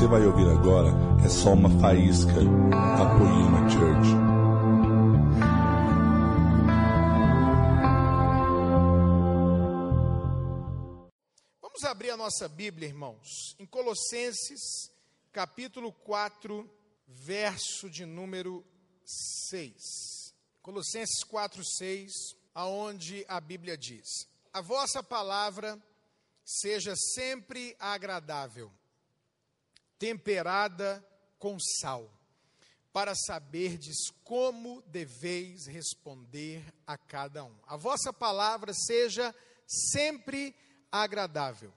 você vai ouvir agora é só uma faísca da Poema Church. Vamos abrir a nossa Bíblia, irmãos, em Colossenses, capítulo 4, verso de número 6. Colossenses 4, 6, aonde a Bíblia diz: A vossa palavra seja sempre agradável, temperada com sal, para saberdes como deveis responder a cada um. A vossa palavra seja sempre agradável,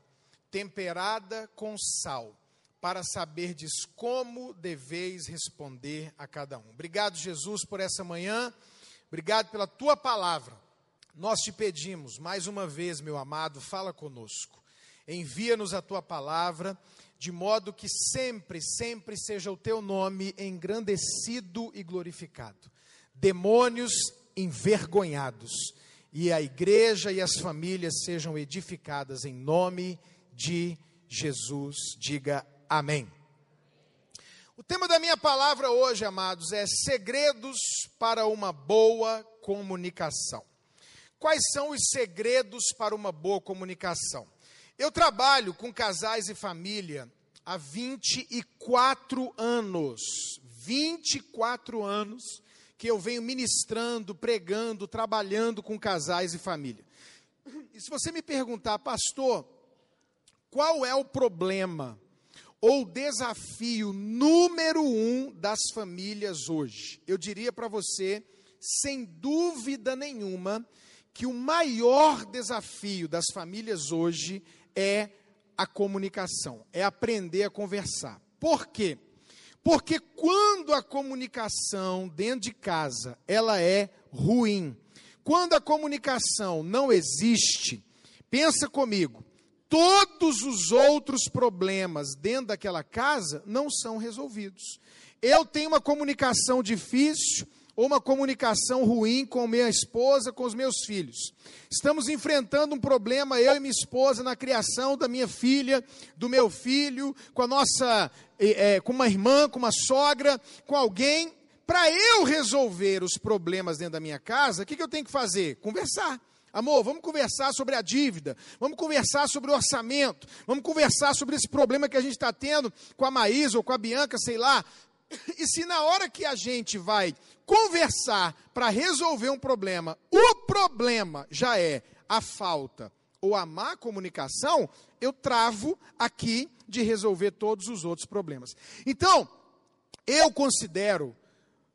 temperada com sal, para saberdes como deveis responder a cada um. Obrigado, Jesus, por essa manhã. Obrigado pela tua palavra. Nós te pedimos, mais uma vez, meu amado, fala conosco. Envia-nos a tua palavra, de modo que sempre, sempre seja o teu nome engrandecido e glorificado. Demônios envergonhados, e a igreja e as famílias sejam edificadas em nome de Jesus. Diga amém. O tema da minha palavra hoje, amados, é segredos para uma boa comunicação. Quais são os segredos para uma boa comunicação? Eu trabalho com casais e família há 24 anos. 24 anos que eu venho ministrando, pregando, trabalhando com casais e família. E se você me perguntar, pastor, qual é o problema ou desafio número um das famílias hoje? Eu diria para você, sem dúvida nenhuma, que o maior desafio das famílias hoje é a comunicação, é aprender a conversar. Por quê? Porque quando a comunicação dentro de casa, ela é ruim. Quando a comunicação não existe, pensa comigo, todos os outros problemas dentro daquela casa não são resolvidos. Eu tenho uma comunicação difícil, ou uma comunicação ruim com minha esposa, com os meus filhos. Estamos enfrentando um problema, eu e minha esposa, na criação da minha filha, do meu filho, com a nossa, é, com uma irmã, com uma sogra, com alguém. Para eu resolver os problemas dentro da minha casa, o que, que eu tenho que fazer? Conversar. Amor, vamos conversar sobre a dívida, vamos conversar sobre o orçamento, vamos conversar sobre esse problema que a gente está tendo com a Maísa ou com a Bianca, sei lá. E se na hora que a gente vai conversar para resolver um problema, o problema já é a falta ou a má comunicação, eu travo aqui de resolver todos os outros problemas. Então, eu considero,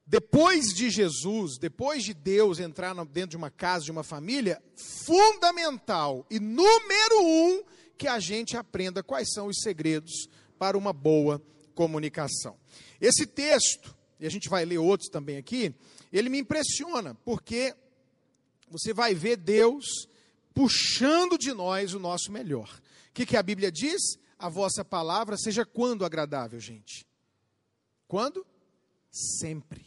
depois de Jesus, depois de Deus entrar dentro de uma casa, de uma família, fundamental e número um que a gente aprenda quais são os segredos para uma boa comunicação. Esse texto e a gente vai ler outros também aqui, ele me impressiona, porque você vai ver Deus puxando de nós o nosso melhor. O que, que a Bíblia diz? A vossa palavra seja quando agradável, gente? Quando? Sempre.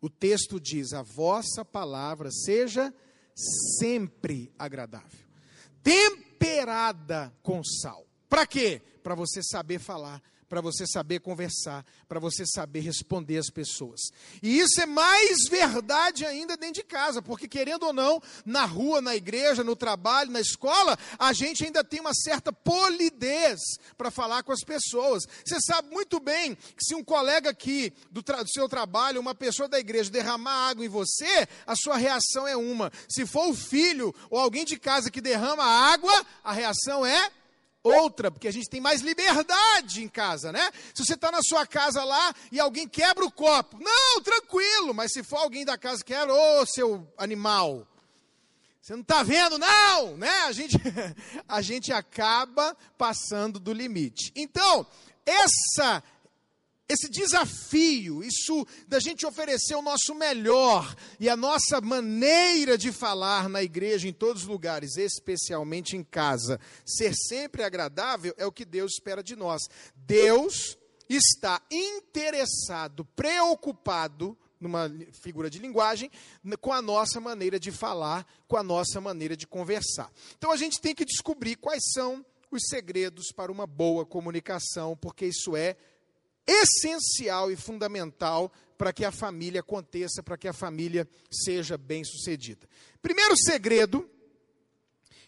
O texto diz: a vossa palavra seja sempre agradável, temperada com sal. Para quê? Para você saber falar para você saber conversar, para você saber responder às pessoas. E isso é mais verdade ainda dentro de casa, porque querendo ou não, na rua, na igreja, no trabalho, na escola, a gente ainda tem uma certa polidez para falar com as pessoas. Você sabe muito bem que se um colega aqui do, do seu trabalho, uma pessoa da igreja derramar água em você, a sua reação é uma. Se for o filho ou alguém de casa que derrama água, a reação é outra, porque a gente tem mais liberdade em casa, né? Se você está na sua casa lá e alguém quebra o copo, não, tranquilo, mas se for alguém da casa que quebra, ô seu animal, você não está vendo, não, né? A gente, a gente acaba passando do limite. Então, essa esse desafio, isso da gente oferecer o nosso melhor e a nossa maneira de falar na igreja, em todos os lugares, especialmente em casa, ser sempre agradável, é o que Deus espera de nós. Deus está interessado, preocupado, numa figura de linguagem, com a nossa maneira de falar, com a nossa maneira de conversar. Então a gente tem que descobrir quais são os segredos para uma boa comunicação, porque isso é essencial e fundamental para que a família aconteça, para que a família seja bem sucedida. Primeiro segredo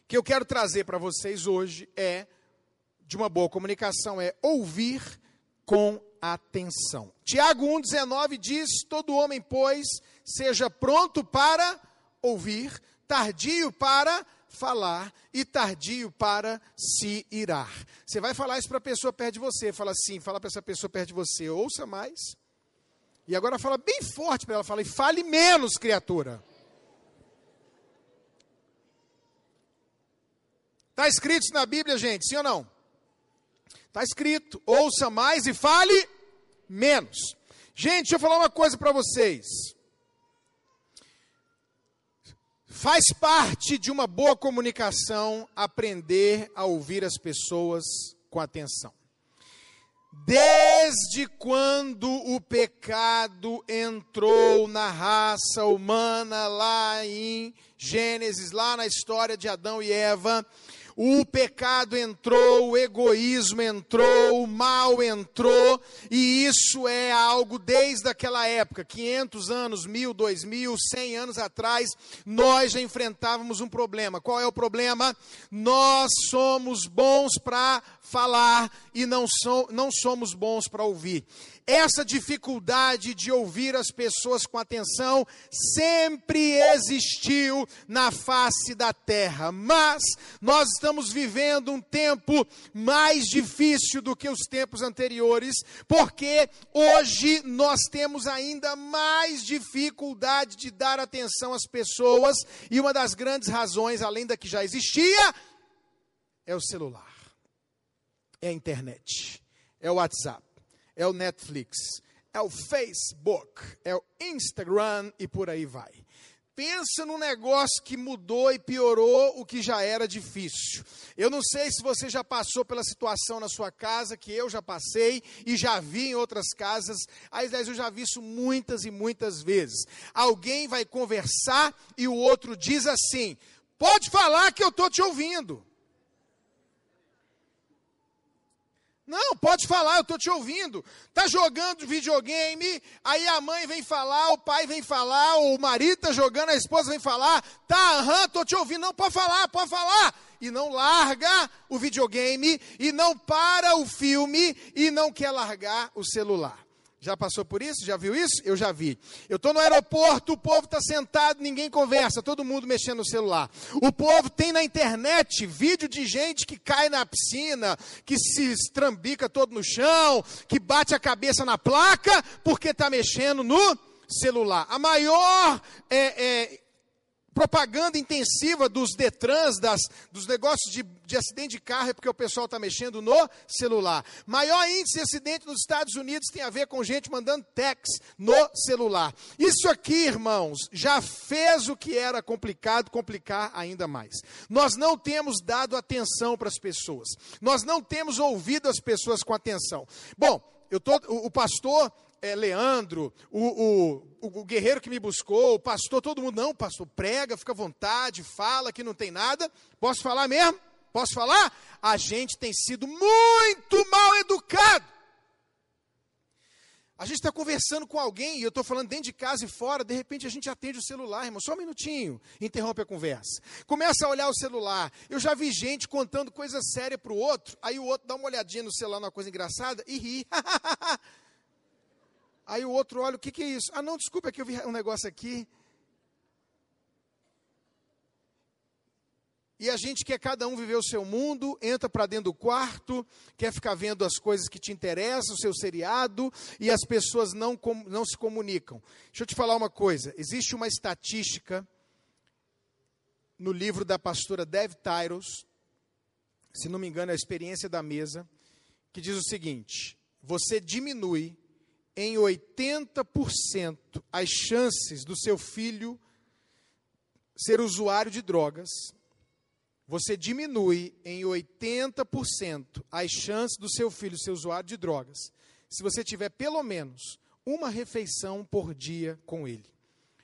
que eu quero trazer para vocês hoje é de uma boa comunicação é ouvir com atenção. Tiago 1,19 diz: Todo homem, pois, seja pronto para ouvir, tardio para falar e tardio para se irar. Você vai falar isso para a pessoa perto de você, fala assim, fala para essa pessoa perto de você, ouça mais. E agora fala bem forte para ela, fala, e fale menos, criatura. Está escrito isso na Bíblia, gente, sim ou não? Está escrito, ouça mais e fale menos. Gente, deixa eu falar uma coisa para vocês. Faz parte de uma boa comunicação aprender a ouvir as pessoas com atenção. Desde quando o pecado entrou na raça humana, lá em Gênesis, lá na história de Adão e Eva, o pecado entrou, o egoísmo entrou, o mal entrou, e isso é algo desde aquela época, 500 anos, mil, dois mil, cem anos atrás, nós já enfrentávamos um problema. Qual é o problema? Nós somos bons para falar e não, so, não somos bons para ouvir. Essa dificuldade de ouvir as pessoas com atenção sempre existiu na face da terra, mas nós estamos vivendo um tempo mais difícil do que os tempos anteriores, porque hoje nós temos ainda mais dificuldade de dar atenção às pessoas, e uma das grandes razões, além da que já existia, é o celular, é a internet, é o WhatsApp é o Netflix, é o Facebook, é o Instagram e por aí vai. Pensa num negócio que mudou e piorou o que já era difícil. Eu não sei se você já passou pela situação na sua casa, que eu já passei e já vi em outras casas. Aliás, eu já vi isso muitas e muitas vezes. Alguém vai conversar e o outro diz assim: pode falar que eu estou te ouvindo. Não, pode falar, eu estou te ouvindo. Está jogando videogame, aí a mãe vem falar, o pai vem falar, o marido está jogando, a esposa vem falar. Tá, aham, estou te ouvindo. Não, pode falar, pode falar. E não larga o videogame, e não para o filme, e não quer largar o celular. Já passou por isso? Já viu isso? Eu já vi. Eu estou no aeroporto, o povo está sentado, ninguém conversa, todo mundo mexendo no celular. O povo tem na internet vídeo de gente que cai na piscina, que se estrambica todo no chão, que bate a cabeça na placa, porque está mexendo no celular. A maior é, é, propaganda intensiva dos Detrans, das, dos negócios de, de acidente de carro, é porque o pessoal está mexendo no celular. Maior índice de acidente nos Estados Unidos tem a ver com gente mandando text no celular. Isso aqui, irmãos, já fez o que era complicado complicar ainda mais. Nós não temos dado atenção para as pessoas. Nós não temos ouvido as pessoas com atenção. Bom, eu tô, o, o pastor é, Leandro, o, o, o, guerreiro que me buscou, o pastor, todo mundo, não, pastor, prega, fica à vontade, fala que não tem nada. Posso falar mesmo? Posso falar? A gente tem sido muito mal educado. A gente está conversando com alguém, e eu estou falando dentro de casa e fora, de repente a gente atende o celular, irmão, só um minutinho, interrompe a conversa. Começa a olhar o celular. Eu já vi gente contando coisa séria para o outro, aí o outro dá uma olhadinha no celular numa coisa engraçada e ri. Aí o outro olha, o que, que é isso? Ah, não, desculpa, é que eu vi um negócio aqui. E a gente quer cada um viver o seu mundo, entra para dentro do quarto, quer ficar vendo as coisas que te interessam, o seu seriado, e as pessoas não, não se comunicam. Deixa eu te falar uma coisa: existe uma estatística no livro da pastora Dev Tyros, se não me engano, é a experiência da mesa, que diz o seguinte: você diminui em 80% as chances do seu filho ser usuário de drogas, você diminui em 80% as chances do seu filho ser usuário de drogas, se você tiver pelo menos uma refeição por dia com ele.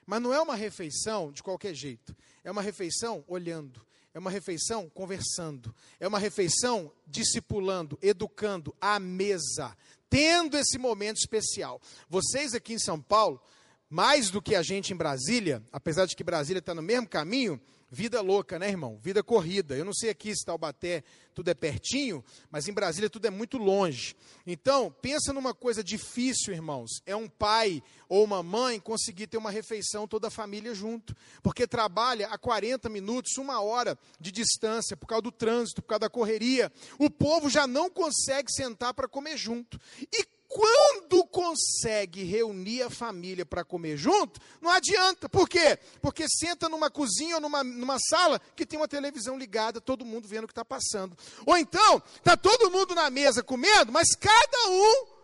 Mas não é uma refeição de qualquer jeito, é uma refeição olhando, É uma refeição conversando. É uma refeição discipulando, educando à mesa, tendo esse momento especial. Vocês aqui em São Paulo, mais do que a gente em Brasília, apesar de que Brasília está no mesmo caminho, Vida louca, né, irmão? Vida corrida. Eu não sei aqui se Taubaté tudo é pertinho, mas em Brasília tudo é muito longe. Então, pensa numa coisa difícil, irmãos. É um pai ou uma mãe conseguir ter uma refeição toda a família junto, porque trabalha a 40 minutos, uma hora de distância por causa do trânsito, por causa da correria. O povo já não consegue sentar para comer junto. E quando consegue reunir a família para comer junto, não adianta. Por quê? Porque senta numa cozinha ou numa, numa sala que tem uma televisão ligada, todo mundo vendo o que está passando. Ou então, está todo mundo na mesa comendo, mas cada um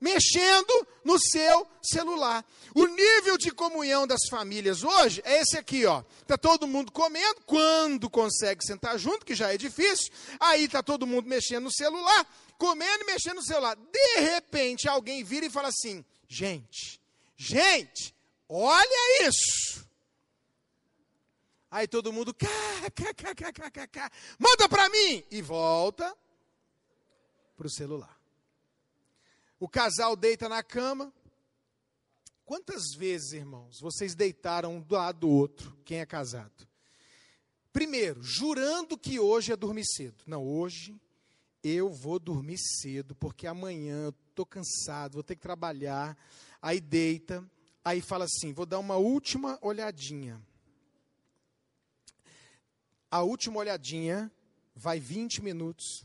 mexendo no seu celular. O nível de comunhão das famílias hoje é esse aqui, ó. Tá todo mundo comendo, quando consegue sentar junto, que já é difícil, aí tá todo mundo mexendo no celular comendo e mexendo no celular. De repente, alguém vira e fala assim: gente, gente, olha isso. Aí todo mundo, cá, cá, cá, cá, cá, cá, cá. manda para mim! E volta para o celular. O casal deita na cama. Quantas vezes, irmãos, vocês deitaram um do lado do outro, quem é casado? Primeiro, jurando que hoje é dormir cedo. Não, hoje eu vou dormir cedo, porque amanhã eu estou cansado, vou ter que trabalhar. Aí deita, aí fala assim: vou dar uma última olhadinha. A última olhadinha vai 20 minutos,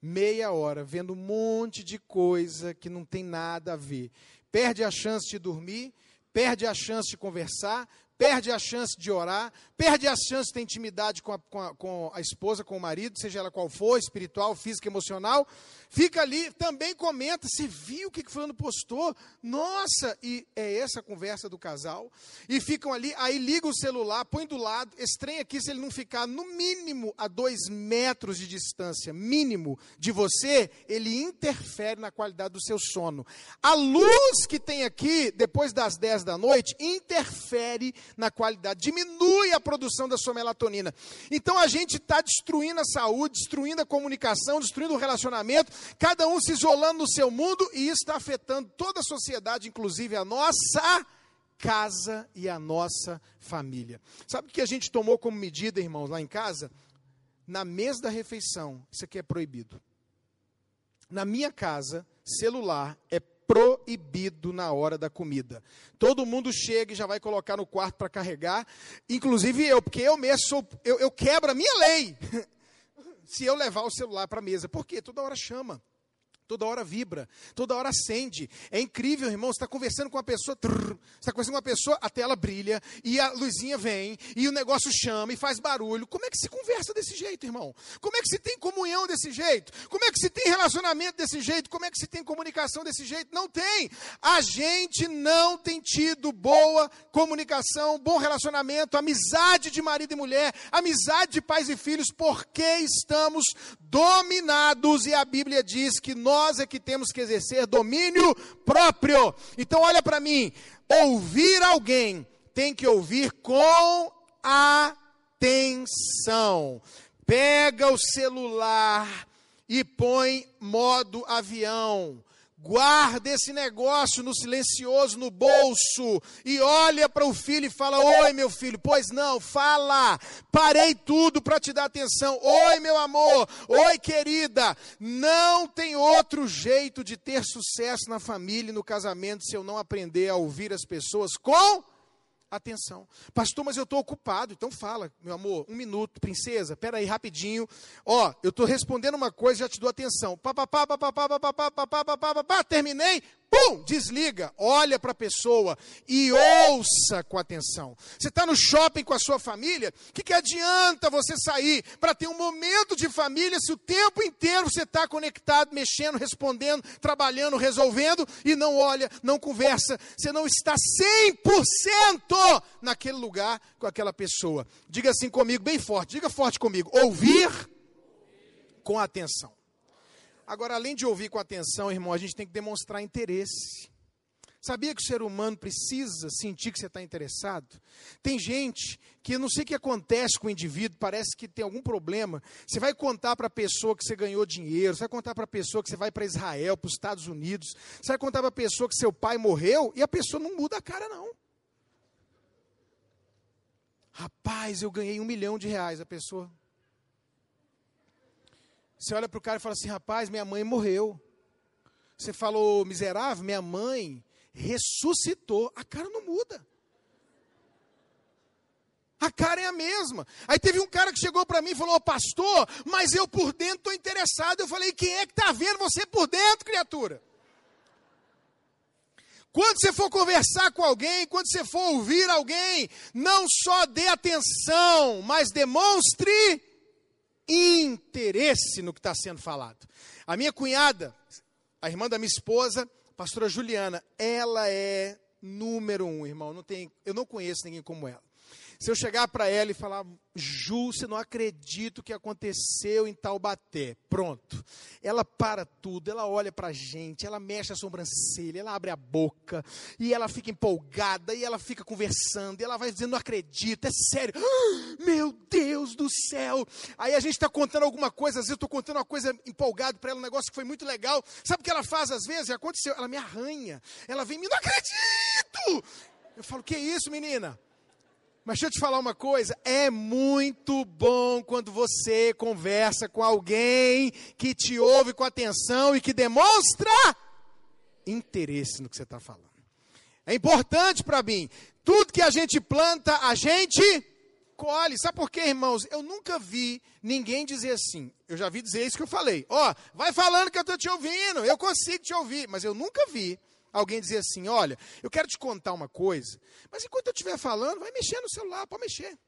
meia hora, vendo um monte de coisa que não tem nada a ver. Perde a chance de dormir, perde a chance de conversar, perde a chance de orar, perde a chance de ter intimidade com a, com a, com a esposa, com o marido, seja ela qual for, espiritual, física, emocional, fica ali, também comenta, você viu o que, que postou? Nossa, e é essa a conversa do casal, e ficam ali, aí liga o celular, põe do lado, estranha aqui se ele não ficar no mínimo a dois metros de distância, mínimo, de você, ele interfere na qualidade do seu sono. A luz que tem aqui, depois das 10 da noite, interfere na qualidade, diminui a produção da sua melatonina. Então a gente está destruindo a saúde, destruindo a comunicação, destruindo o relacionamento, cada um se isolando no seu mundo e isso está afetando toda a sociedade, inclusive a nossa casa e a nossa família. Sabe o que a gente tomou como medida, irmãos, lá em casa? Na mesa da refeição, isso aqui é proibido. Na minha casa, celular é proibido na hora da comida. Todo mundo chega e já vai colocar no quarto para carregar, inclusive eu, porque eu mesmo sou, eu, eu quebro a minha lei. Se eu levar o celular para a mesa, porque toda hora chama toda hora vibra, toda hora acende. É incrível, irmão. Você está conversando com uma pessoa, você está conversando com uma pessoa, a tela brilha, e a luzinha vem, e o negócio chama e faz barulho. Como é que se conversa desse jeito, irmão? Como é que se tem comunhão desse jeito? Como é que se tem relacionamento desse jeito? Como é que se tem comunicação desse jeito? Não tem. A gente não tem tido boa comunicação, bom relacionamento, amizade de marido e mulher, amizade de pais e filhos, porque estamos dominados, e a Bíblia diz que nós nós é que temos que exercer domínio próprio. Então, olha para mim: ouvir alguém tem que ouvir com atenção. Pega o celular e põe modo avião. Guarda esse negócio no silencioso, no bolso, e olha para o filho e fala: Oi, meu filho, pois não, fala, parei tudo para te dar atenção. Oi, meu amor, oi, querida. Não tem outro jeito de ter sucesso na família e no casamento se eu não aprender a ouvir as pessoas com atenção. Pastor, mas eu estou ocupado. Então fala, meu amor, um minuto, princesa, Pera aí rapidinho. Ó, eu estou respondendo uma coisa, já te dou atenção. Papapá, papapá, papapá, papapá, pá. terminei. Pum, desliga. Olha para a pessoa e ouça com atenção. Você está no shopping com a sua família? O que, que adianta você sair para ter um momento de família se o tempo inteiro você está conectado, mexendo, respondendo, trabalhando, resolvendo e não olha, não conversa? Você não está 100% naquele lugar com aquela pessoa. Diga assim comigo, bem forte, diga forte comigo, ouvir com atenção. Agora, além de ouvir com atenção, irmão, a gente tem que demonstrar interesse. Sabia que o ser humano precisa sentir que você está interessado? Tem gente que não sei o que acontece com o indivíduo, parece que tem algum problema. Você vai contar para a pessoa que você ganhou dinheiro, você vai contar para a pessoa que você vai para Israel, para os Estados Unidos, você vai contar para a pessoa que seu pai morreu e a pessoa não muda a cara, não. Rapaz, eu ganhei um milhão de reais, a pessoa. Você olha para o cara e fala assim: rapaz, minha mãe morreu. Você falou, miserável, minha mãe ressuscitou. A cara não muda. A cara é a mesma. Aí teve um cara que chegou para mim e falou: Pastor, mas eu por dentro estou interessado. Eu falei: Quem é que está vendo você por dentro, criatura? Quando você for conversar com alguém, quando você for ouvir alguém, não só dê atenção, mas demonstre interesse no que está sendo falado. A minha cunhada, a irmã da minha esposa, pastora Juliana, ela é número um, irmão. Não tem, eu não conheço ninguém como ela. Se eu chegar para ela e falar, Ju, você não acredita o que aconteceu em Taubaté. Pronto. Ela para tudo, ela olha para a gente, ela mexe a sobrancelha, ela abre a boca, e ela fica empolgada, e ela fica conversando, e ela vai dizendo, não acredito, é sério. Meu Deus do céu. Aí a gente está contando alguma coisa, às vezes eu estou contando uma coisa empolgado para ela, um negócio que foi muito legal. Sabe o que ela faz às vezes? Aconteceu, ela me arranha. Ela vem me, não acredito. Eu falo, que isso, menina? Mas deixa eu te falar uma coisa: é muito bom quando você conversa com alguém que te ouve com atenção e que demonstra interesse no que você está falando. É importante para mim. Tudo que a gente planta, a gente colhe. Sabe por quê, irmãos? Eu nunca vi ninguém dizer assim. Eu já vi dizer isso que eu falei. Ó, oh, vai falando que eu estou te ouvindo, eu consigo te ouvir. Mas eu nunca vi alguém dizer assim: olha, eu quero te contar uma coisa, mas enquanto eu estiver falando, vai mexer no celular, pode mexer.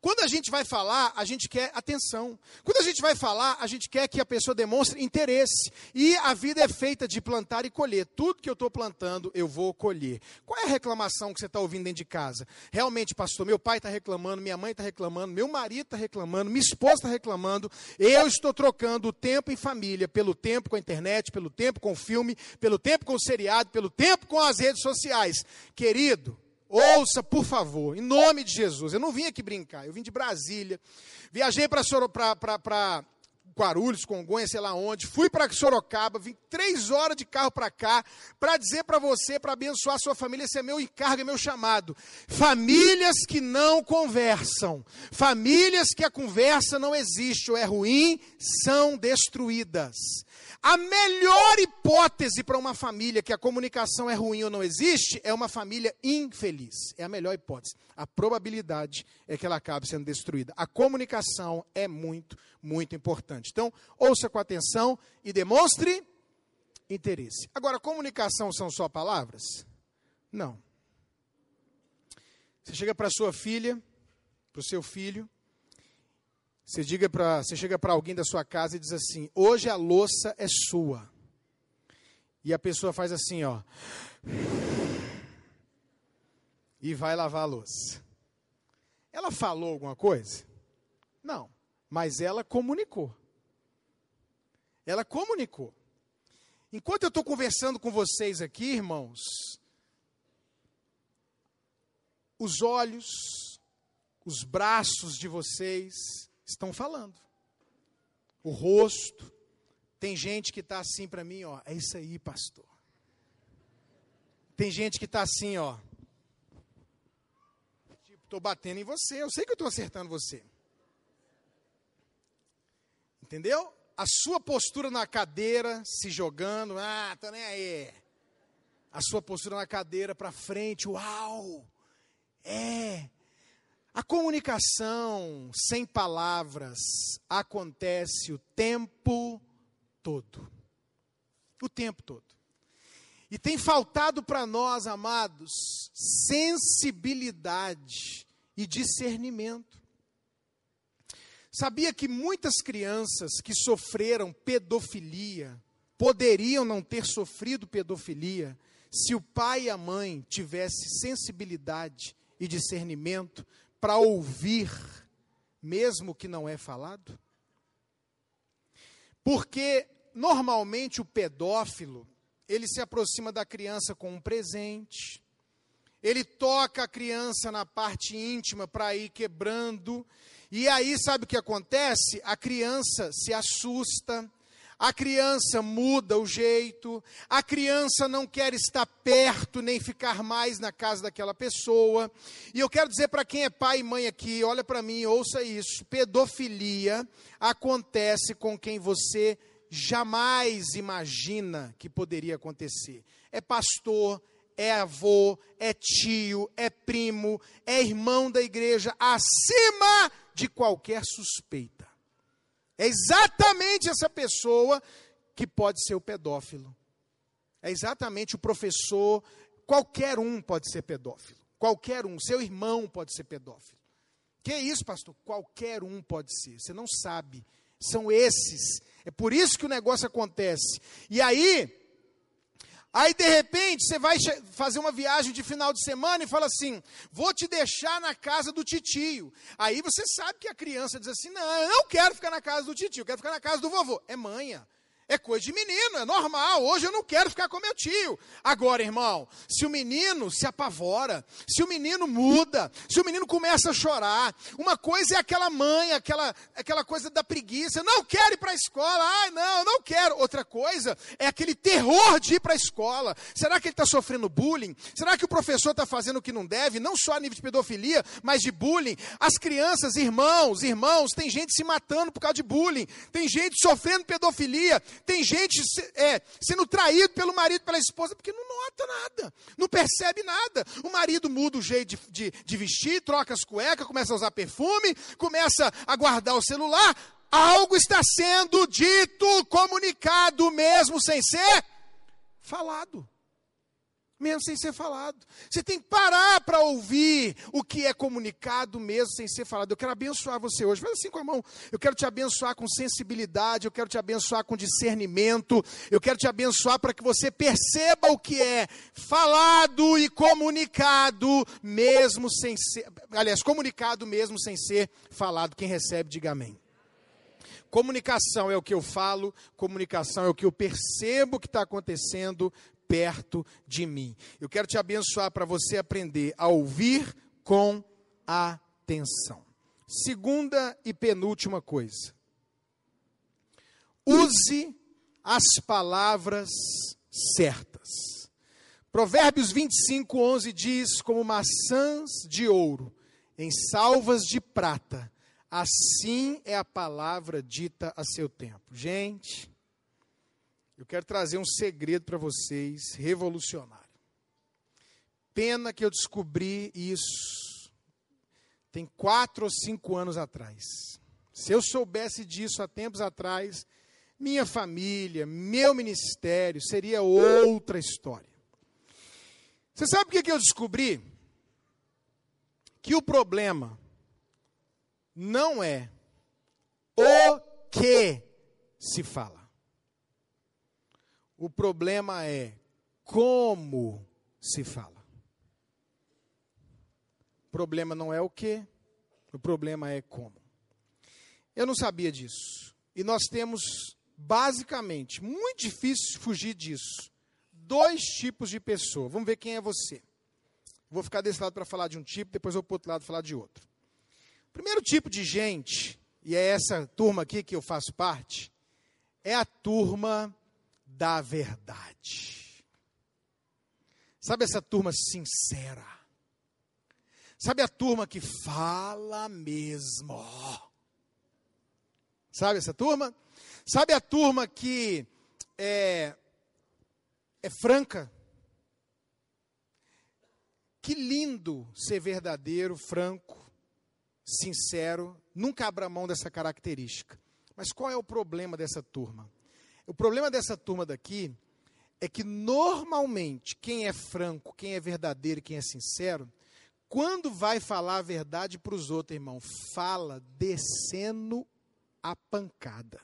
Quando a gente vai falar, a gente quer atenção. Quando a gente vai falar, a gente quer que a pessoa demonstre interesse. E a vida é feita de plantar e colher. Tudo que eu estou plantando, eu vou colher. Qual é a reclamação que você está ouvindo dentro de casa? Realmente, pastor, meu pai está reclamando, minha mãe está reclamando, meu marido está reclamando, minha esposa está reclamando. Eu estou trocando o tempo em família pelo tempo com a internet, pelo tempo com o filme, pelo tempo com o seriado, pelo tempo com as redes sociais. Querido, Ouça, por favor, em nome de Jesus. Eu não vim aqui brincar, eu vim de Brasília. Viajei para Guarulhos, Congonha, sei lá onde. Fui para Sorocaba, vim três horas de carro para cá para dizer para você, para abençoar a sua família. Esse é meu encargo, é meu chamado. Famílias que não conversam, famílias que a conversa não existe ou é ruim, são destruídas. A melhor hipótese para uma família que a comunicação é ruim ou não existe é uma família infeliz. É a melhor hipótese. A probabilidade é que ela acabe sendo destruída. A comunicação é muito, muito importante. Então, ouça com atenção e demonstre interesse. Agora, comunicação são só palavras? Não. Você chega para sua filha, para o seu filho, você, diga pra, você chega para alguém da sua casa e diz assim: hoje a louça é sua. E a pessoa faz assim, ó. E vai lavar a louça. Ela falou alguma coisa? Não. Mas ela comunicou. Ela comunicou. Enquanto eu estou conversando com vocês aqui, irmãos, os olhos, os braços de vocês, estão falando. O rosto. Tem gente que está assim para mim, ó. É isso aí, pastor. Tem gente que está assim, ó. Tipo, estou batendo em você. Eu sei que eu estou acertando você. Entendeu? A sua postura na cadeira, se jogando, ah, tô nem aí. A sua postura na cadeira para frente, uau! É, a comunicação sem palavras acontece o tempo todo. O tempo todo. E tem faltado para nós, amados, sensibilidade e discernimento. Sabia que muitas crianças que sofreram pedofilia poderiam não ter sofrido pedofilia se o pai e a mãe tivessem sensibilidade e discernimento para ouvir, mesmo que não é falado? Porque normalmente o pedófilo, ele se aproxima da criança com um presente, ele toca a criança na parte íntima para ir quebrando. E aí, sabe o que acontece? A criança se assusta, a criança muda o jeito, a criança não quer estar perto nem ficar mais na casa daquela pessoa. E eu quero dizer para quem é pai e mãe aqui, olha para mim, ouça isso: pedofilia acontece com quem você jamais imagina que poderia acontecer. É pastor, é avô, é tio, é primo, é irmão da igreja, acima de qualquer suspeita. É exatamente essa pessoa que pode ser o pedófilo. É exatamente o professor, qualquer um pode ser pedófilo. Qualquer um, seu irmão pode ser pedófilo. Que isso, pastor? Qualquer um pode ser. Você não sabe. São esses. É por isso que o negócio acontece. E aí, Aí de repente você vai fazer uma viagem de final de semana e fala assim: vou te deixar na casa do titio. Aí você sabe que a criança diz assim: não, eu não quero ficar na casa do titio, eu quero ficar na casa do vovô. É manha. É coisa de menino, é normal. Hoje eu não quero ficar com meu tio. Agora, irmão, se o menino se apavora, se o menino muda, se o menino começa a chorar, uma coisa é aquela mãe, aquela, aquela coisa da preguiça. Não quero ir para a escola. Ai, não, não quero. Outra coisa é aquele terror de ir para a escola. Será que ele está sofrendo bullying? Será que o professor está fazendo o que não deve? Não só a nível de pedofilia, mas de bullying. As crianças, irmãos, irmãos, tem gente se matando por causa de bullying. Tem gente sofrendo pedofilia tem gente é, sendo traído pelo marido, pela esposa, porque não nota nada, não percebe nada. O marido muda o jeito de, de, de vestir, troca as cuecas, começa a usar perfume, começa a guardar o celular. Algo está sendo dito, comunicado, mesmo sem ser falado mesmo sem ser falado. Você tem que parar para ouvir o que é comunicado mesmo sem ser falado. Eu quero abençoar você hoje. Faz assim com a mão. Eu quero te abençoar com sensibilidade, eu quero te abençoar com discernimento, eu quero te abençoar para que você perceba o que é falado e comunicado mesmo sem ser, aliás, comunicado mesmo sem ser falado. Quem recebe, diga amém. Comunicação é o que eu falo, comunicação é o que eu percebo que está acontecendo perto de mim. Eu quero te abençoar para você aprender a ouvir com atenção. Segunda e penúltima coisa. Use as palavras certas. Provérbios 25, 11 diz: Como maçãs de ouro em salvas de prata, assim é a palavra dita a seu tempo. Gente, eu quero trazer um segredo para vocês, revolucionário. Pena que eu descobri isso tem quatro ou cinco anos atrás. Se eu soubesse disso há tempos atrás, minha família, meu ministério seria outra história. Você sabe o que eu descobri? Que o problema não é o que se fala. O problema é como se fala. O problema não é o que, o problema é como. Eu não sabia disso. E nós temos, basicamente, muito difícil fugir disso. Dois tipos de pessoa. Vamos ver quem é você. Vou ficar desse lado para falar de um tipo, depois vou para o outro lado falar de outro. Primeiro tipo de gente, e é essa turma aqui que eu faço parte, é a turma da verdade. Sabe essa turma sincera? Sabe a turma que fala mesmo? Sabe essa turma? Sabe a turma que é, é franca? Que lindo ser verdadeiro, franco, sincero. Nunca abra mão dessa característica. Mas qual é o problema dessa turma? O problema dessa turma daqui é que normalmente quem é franco, quem é verdadeiro, quem é sincero, quando vai falar a verdade para os outros, irmão, fala descendo a pancada.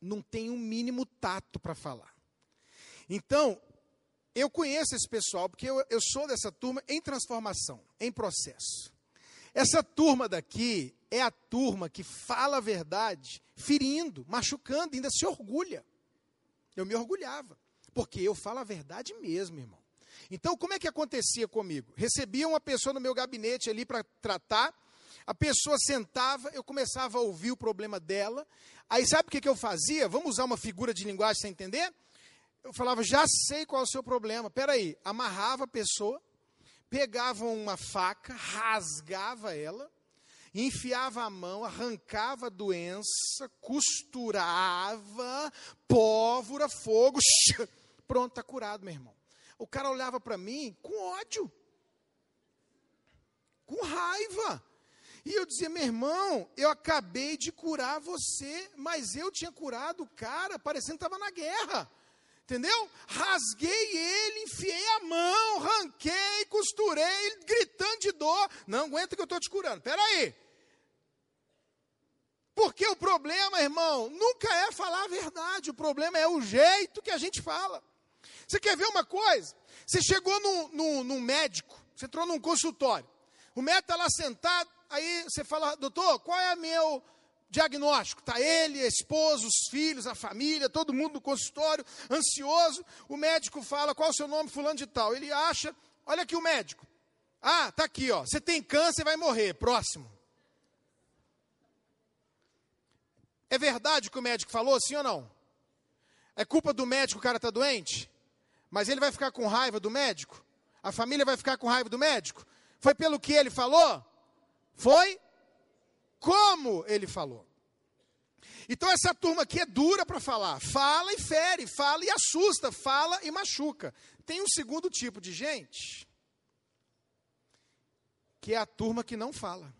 Não tem um mínimo tato para falar. Então, eu conheço esse pessoal, porque eu, eu sou dessa turma em transformação, em processo. Essa turma daqui é a turma que fala a verdade, ferindo, machucando, ainda se orgulha. Eu me orgulhava, porque eu falo a verdade mesmo, irmão. Então, como é que acontecia comigo? Recebia uma pessoa no meu gabinete ali para tratar, a pessoa sentava, eu começava a ouvir o problema dela. Aí sabe o que, que eu fazia? Vamos usar uma figura de linguagem sem entender? Eu falava, já sei qual é o seu problema. Peraí, amarrava a pessoa, pegava uma faca, rasgava ela, enfiava a mão, arrancava a doença, costurava, pólvora, fogo, pronto, está curado, meu irmão. O cara olhava para mim com ódio, com raiva. E eu dizia, meu irmão, eu acabei de curar você, mas eu tinha curado o cara, parecendo que estava na guerra. Entendeu? Rasguei ele, enfiei a mão, ranquei, costurei, gritando de dor. Não aguenta que eu estou te curando. Espera aí. Porque o problema, irmão, nunca é falar a verdade. O problema é o jeito que a gente fala. Você quer ver uma coisa? Você chegou num, num, num médico, você entrou num consultório. O médico está lá sentado, aí você fala, doutor, qual é o meu diagnóstico? Está ele, a esposa, os filhos, a família, todo mundo no consultório, ansioso. O médico fala, qual o seu nome, fulano de tal. Ele acha, olha aqui o médico. Ah, está aqui, ó. Você tem câncer, vai morrer. Próximo. É verdade o que o médico falou, sim ou não? É culpa do médico o cara está doente? Mas ele vai ficar com raiva do médico? A família vai ficar com raiva do médico? Foi pelo que ele falou? Foi como ele falou. Então essa turma aqui é dura para falar. Fala e fere, fala e assusta, fala e machuca. Tem um segundo tipo de gente, que é a turma que não fala.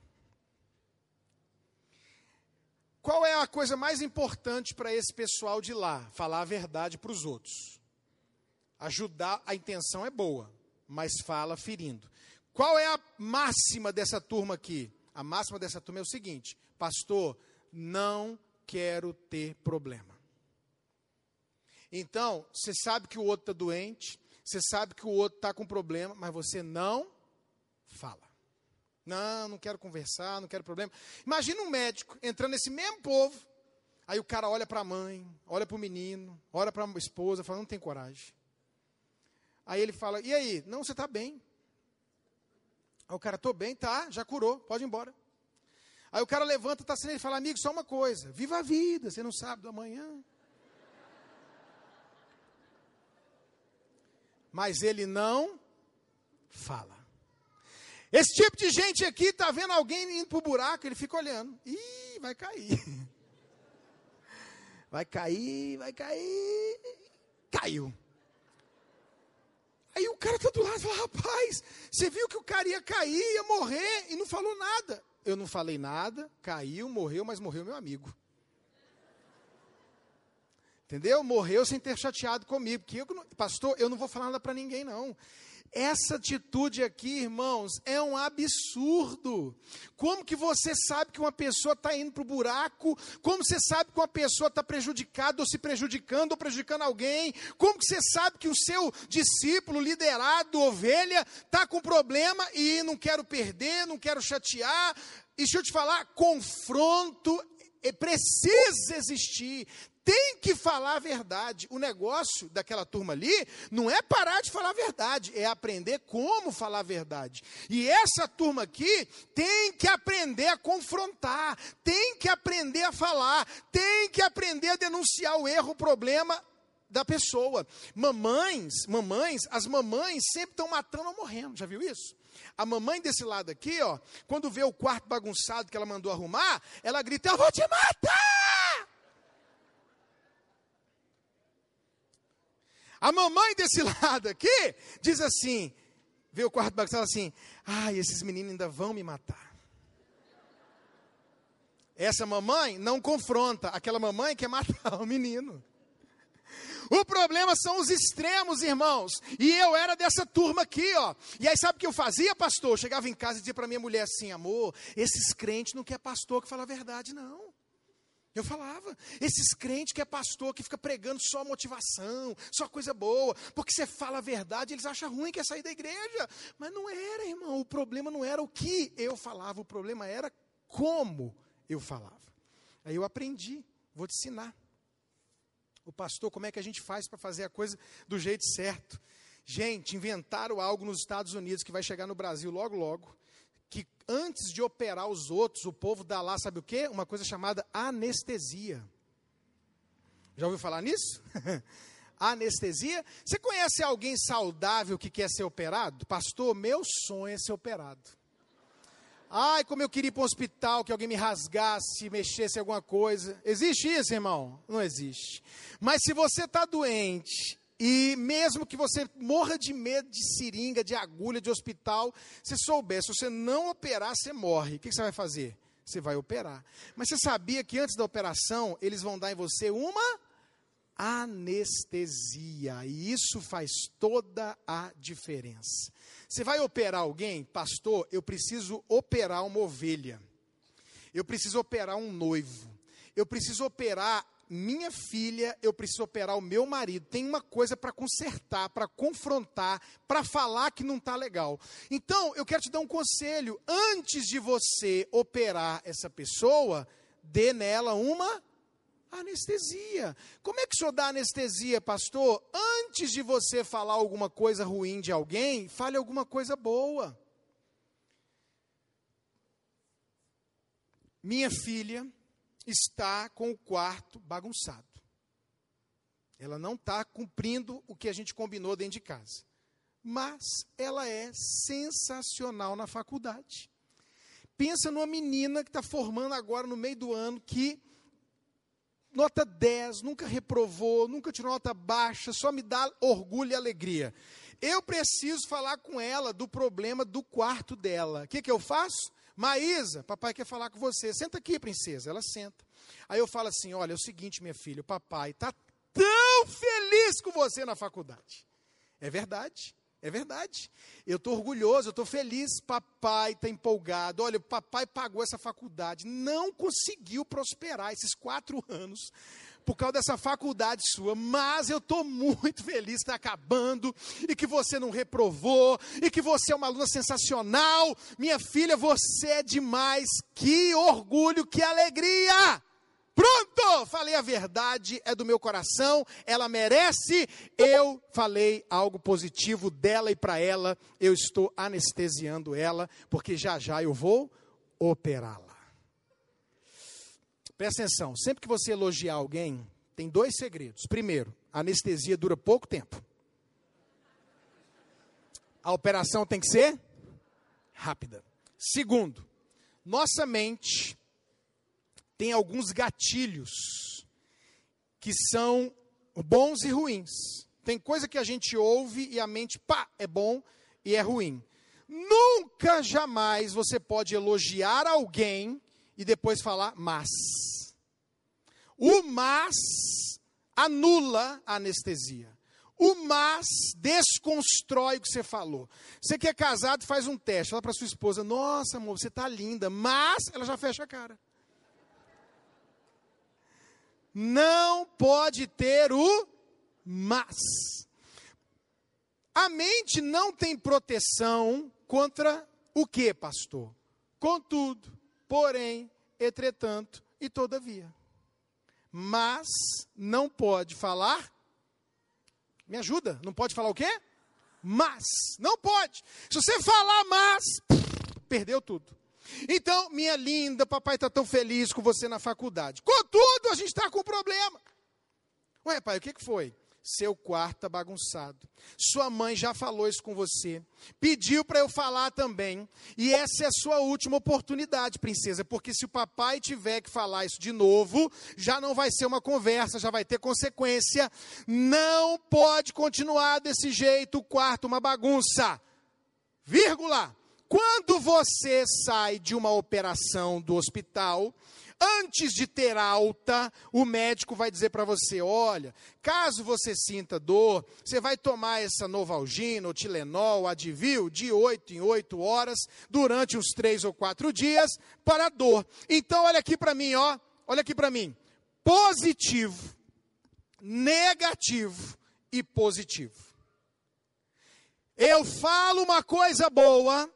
Qual é a coisa mais importante para esse pessoal de lá? Falar a verdade para os outros. Ajudar, a intenção é boa, mas fala ferindo. Qual é a máxima dessa turma aqui? A máxima dessa turma é o seguinte: Pastor, não quero ter problema. Então, você sabe que o outro está doente, você sabe que o outro está com problema, mas você não fala. Não, não quero conversar, não quero problema. Imagina um médico entrando nesse mesmo povo, aí o cara olha para a mãe, olha para o menino, olha para a esposa, fala, não tem coragem. Aí ele fala, e aí? Não, você está bem. Aí o cara, estou bem, tá, já curou, pode ir embora. Aí o cara levanta, está sendo, ele fala, amigo, só uma coisa, viva a vida, você não sabe do amanhã. Mas ele não fala. Esse tipo de gente aqui está vendo alguém indo para o buraco, ele fica olhando. Ih, vai cair. Vai cair, vai cair. Caiu. Aí o cara está do lado e fala, rapaz, você viu que o cara ia cair, ia morrer e não falou nada. Eu não falei nada, caiu, morreu, mas morreu meu amigo. Entendeu? Morreu sem ter chateado comigo. Porque eu, pastor, eu não vou falar nada para ninguém, não. Essa atitude aqui, irmãos, é um absurdo. Como que você sabe que uma pessoa está indo para o buraco? Como você sabe que uma pessoa está prejudicada ou se prejudicando ou prejudicando alguém? Como que você sabe que o seu discípulo, liderado, ovelha, está com problema e não quero perder, não quero chatear? E deixa eu te falar, confronto precisa existir tem que falar a verdade. O negócio daquela turma ali não é parar de falar a verdade, é aprender como falar a verdade. E essa turma aqui tem que aprender a confrontar, tem que aprender a falar, tem que aprender a denunciar o erro, o problema da pessoa. Mamães, mamães, as mamães sempre estão matando ou morrendo. Já viu isso? A mamãe desse lado aqui, ó, quando vê o quarto bagunçado que ela mandou arrumar, ela grita: "Eu vou te matar!" A mamãe desse lado aqui diz assim: vê o quarto bagunçado assim, ai, esses meninos ainda vão me matar. Essa mamãe não confronta, aquela mamãe quer matar o menino. O problema são os extremos, irmãos. E eu era dessa turma aqui, ó. E aí sabe o que eu fazia, pastor? Eu chegava em casa e dizia para minha mulher assim, amor, esses crentes não quer pastor que fala a verdade, não. Eu falava, esses crentes que é pastor, que fica pregando só motivação, só coisa boa, porque você fala a verdade, eles acham ruim que é sair da igreja. Mas não era, irmão, o problema não era o que eu falava, o problema era como eu falava. Aí eu aprendi, vou te ensinar. O pastor, como é que a gente faz para fazer a coisa do jeito certo? Gente, inventaram algo nos Estados Unidos que vai chegar no Brasil logo, logo. Que antes de operar os outros, o povo dá lá, sabe o quê? Uma coisa chamada anestesia. Já ouviu falar nisso? anestesia. Você conhece alguém saudável que quer ser operado? Pastor, meu sonho é ser operado. Ai, como eu queria ir para um hospital, que alguém me rasgasse, mexesse alguma coisa. Existe isso, irmão? Não existe. Mas se você está doente, e mesmo que você morra de medo de seringa, de agulha, de hospital, se souber, se você não operar, você morre. O que você vai fazer? Você vai operar. Mas você sabia que antes da operação, eles vão dar em você uma anestesia. E isso faz toda a diferença. Você vai operar alguém? Pastor, eu preciso operar uma ovelha. Eu preciso operar um noivo. Eu preciso operar minha filha, eu preciso operar o meu marido. Tem uma coisa para consertar, para confrontar, para falar que não está legal. Então, eu quero te dar um conselho. Antes de você operar essa pessoa, dê nela uma Anestesia. Como é que o senhor dá anestesia, pastor? Antes de você falar alguma coisa ruim de alguém, fale alguma coisa boa. Minha filha está com o quarto bagunçado. Ela não está cumprindo o que a gente combinou dentro de casa. Mas ela é sensacional na faculdade. Pensa numa menina que está formando agora no meio do ano que nota 10, nunca reprovou, nunca tirou nota baixa, só me dá orgulho e alegria. Eu preciso falar com ela do problema do quarto dela. O que, que eu faço? Maísa, papai quer falar com você. Senta aqui, princesa. Ela senta. Aí eu falo assim: olha, é o seguinte, minha filha, o papai está tão feliz com você na faculdade. É verdade. É verdade. Eu estou orgulhoso, eu estou feliz. Papai está empolgado. Olha, o papai pagou essa faculdade. Não conseguiu prosperar esses quatro anos por causa dessa faculdade sua, mas eu estou muito feliz que está acabando e que você não reprovou e que você é uma aluna sensacional. Minha filha, você é demais. Que orgulho, que alegria! Pronto! Falei a verdade, é do meu coração, ela merece. Eu falei algo positivo dela e para ela. Eu estou anestesiando ela, porque já já eu vou operá-la. Presta atenção, sempre que você elogiar alguém, tem dois segredos. Primeiro, a anestesia dura pouco tempo. A operação tem que ser rápida. Segundo, nossa mente tem alguns gatilhos que são bons e ruins. Tem coisa que a gente ouve e a mente, pá, é bom e é ruim. Nunca, jamais você pode elogiar alguém e depois falar mas. O mas anula a anestesia. O mas desconstrói o que você falou. Você que é casado, faz um teste. Fala para sua esposa: Nossa, amor, você está linda. Mas ela já fecha a cara não pode ter o mas. A mente não tem proteção contra o que, pastor? Contudo, porém, entretanto e todavia. Mas não pode falar. Me ajuda, não pode falar o quê? Mas, não pode. Se você falar mas, perdeu tudo. Então, minha linda, papai está tão feliz com você na faculdade. Contudo, a gente está com um problema. Ué, pai, o que, que foi? Seu quarto está bagunçado. Sua mãe já falou isso com você. Pediu para eu falar também. E essa é a sua última oportunidade, princesa. Porque se o papai tiver que falar isso de novo, já não vai ser uma conversa, já vai ter consequência. Não pode continuar desse jeito, o quarto uma bagunça. Vírgula. Quando você sai de uma operação do hospital, antes de ter alta, o médico vai dizer para você: olha, caso você sinta dor, você vai tomar essa Novalgina, o Tilenol, Advil, de 8 em 8 horas, durante uns 3 ou 4 dias, para a dor. Então, olha aqui para mim, ó, olha aqui para mim: positivo, negativo e positivo. Eu falo uma coisa boa,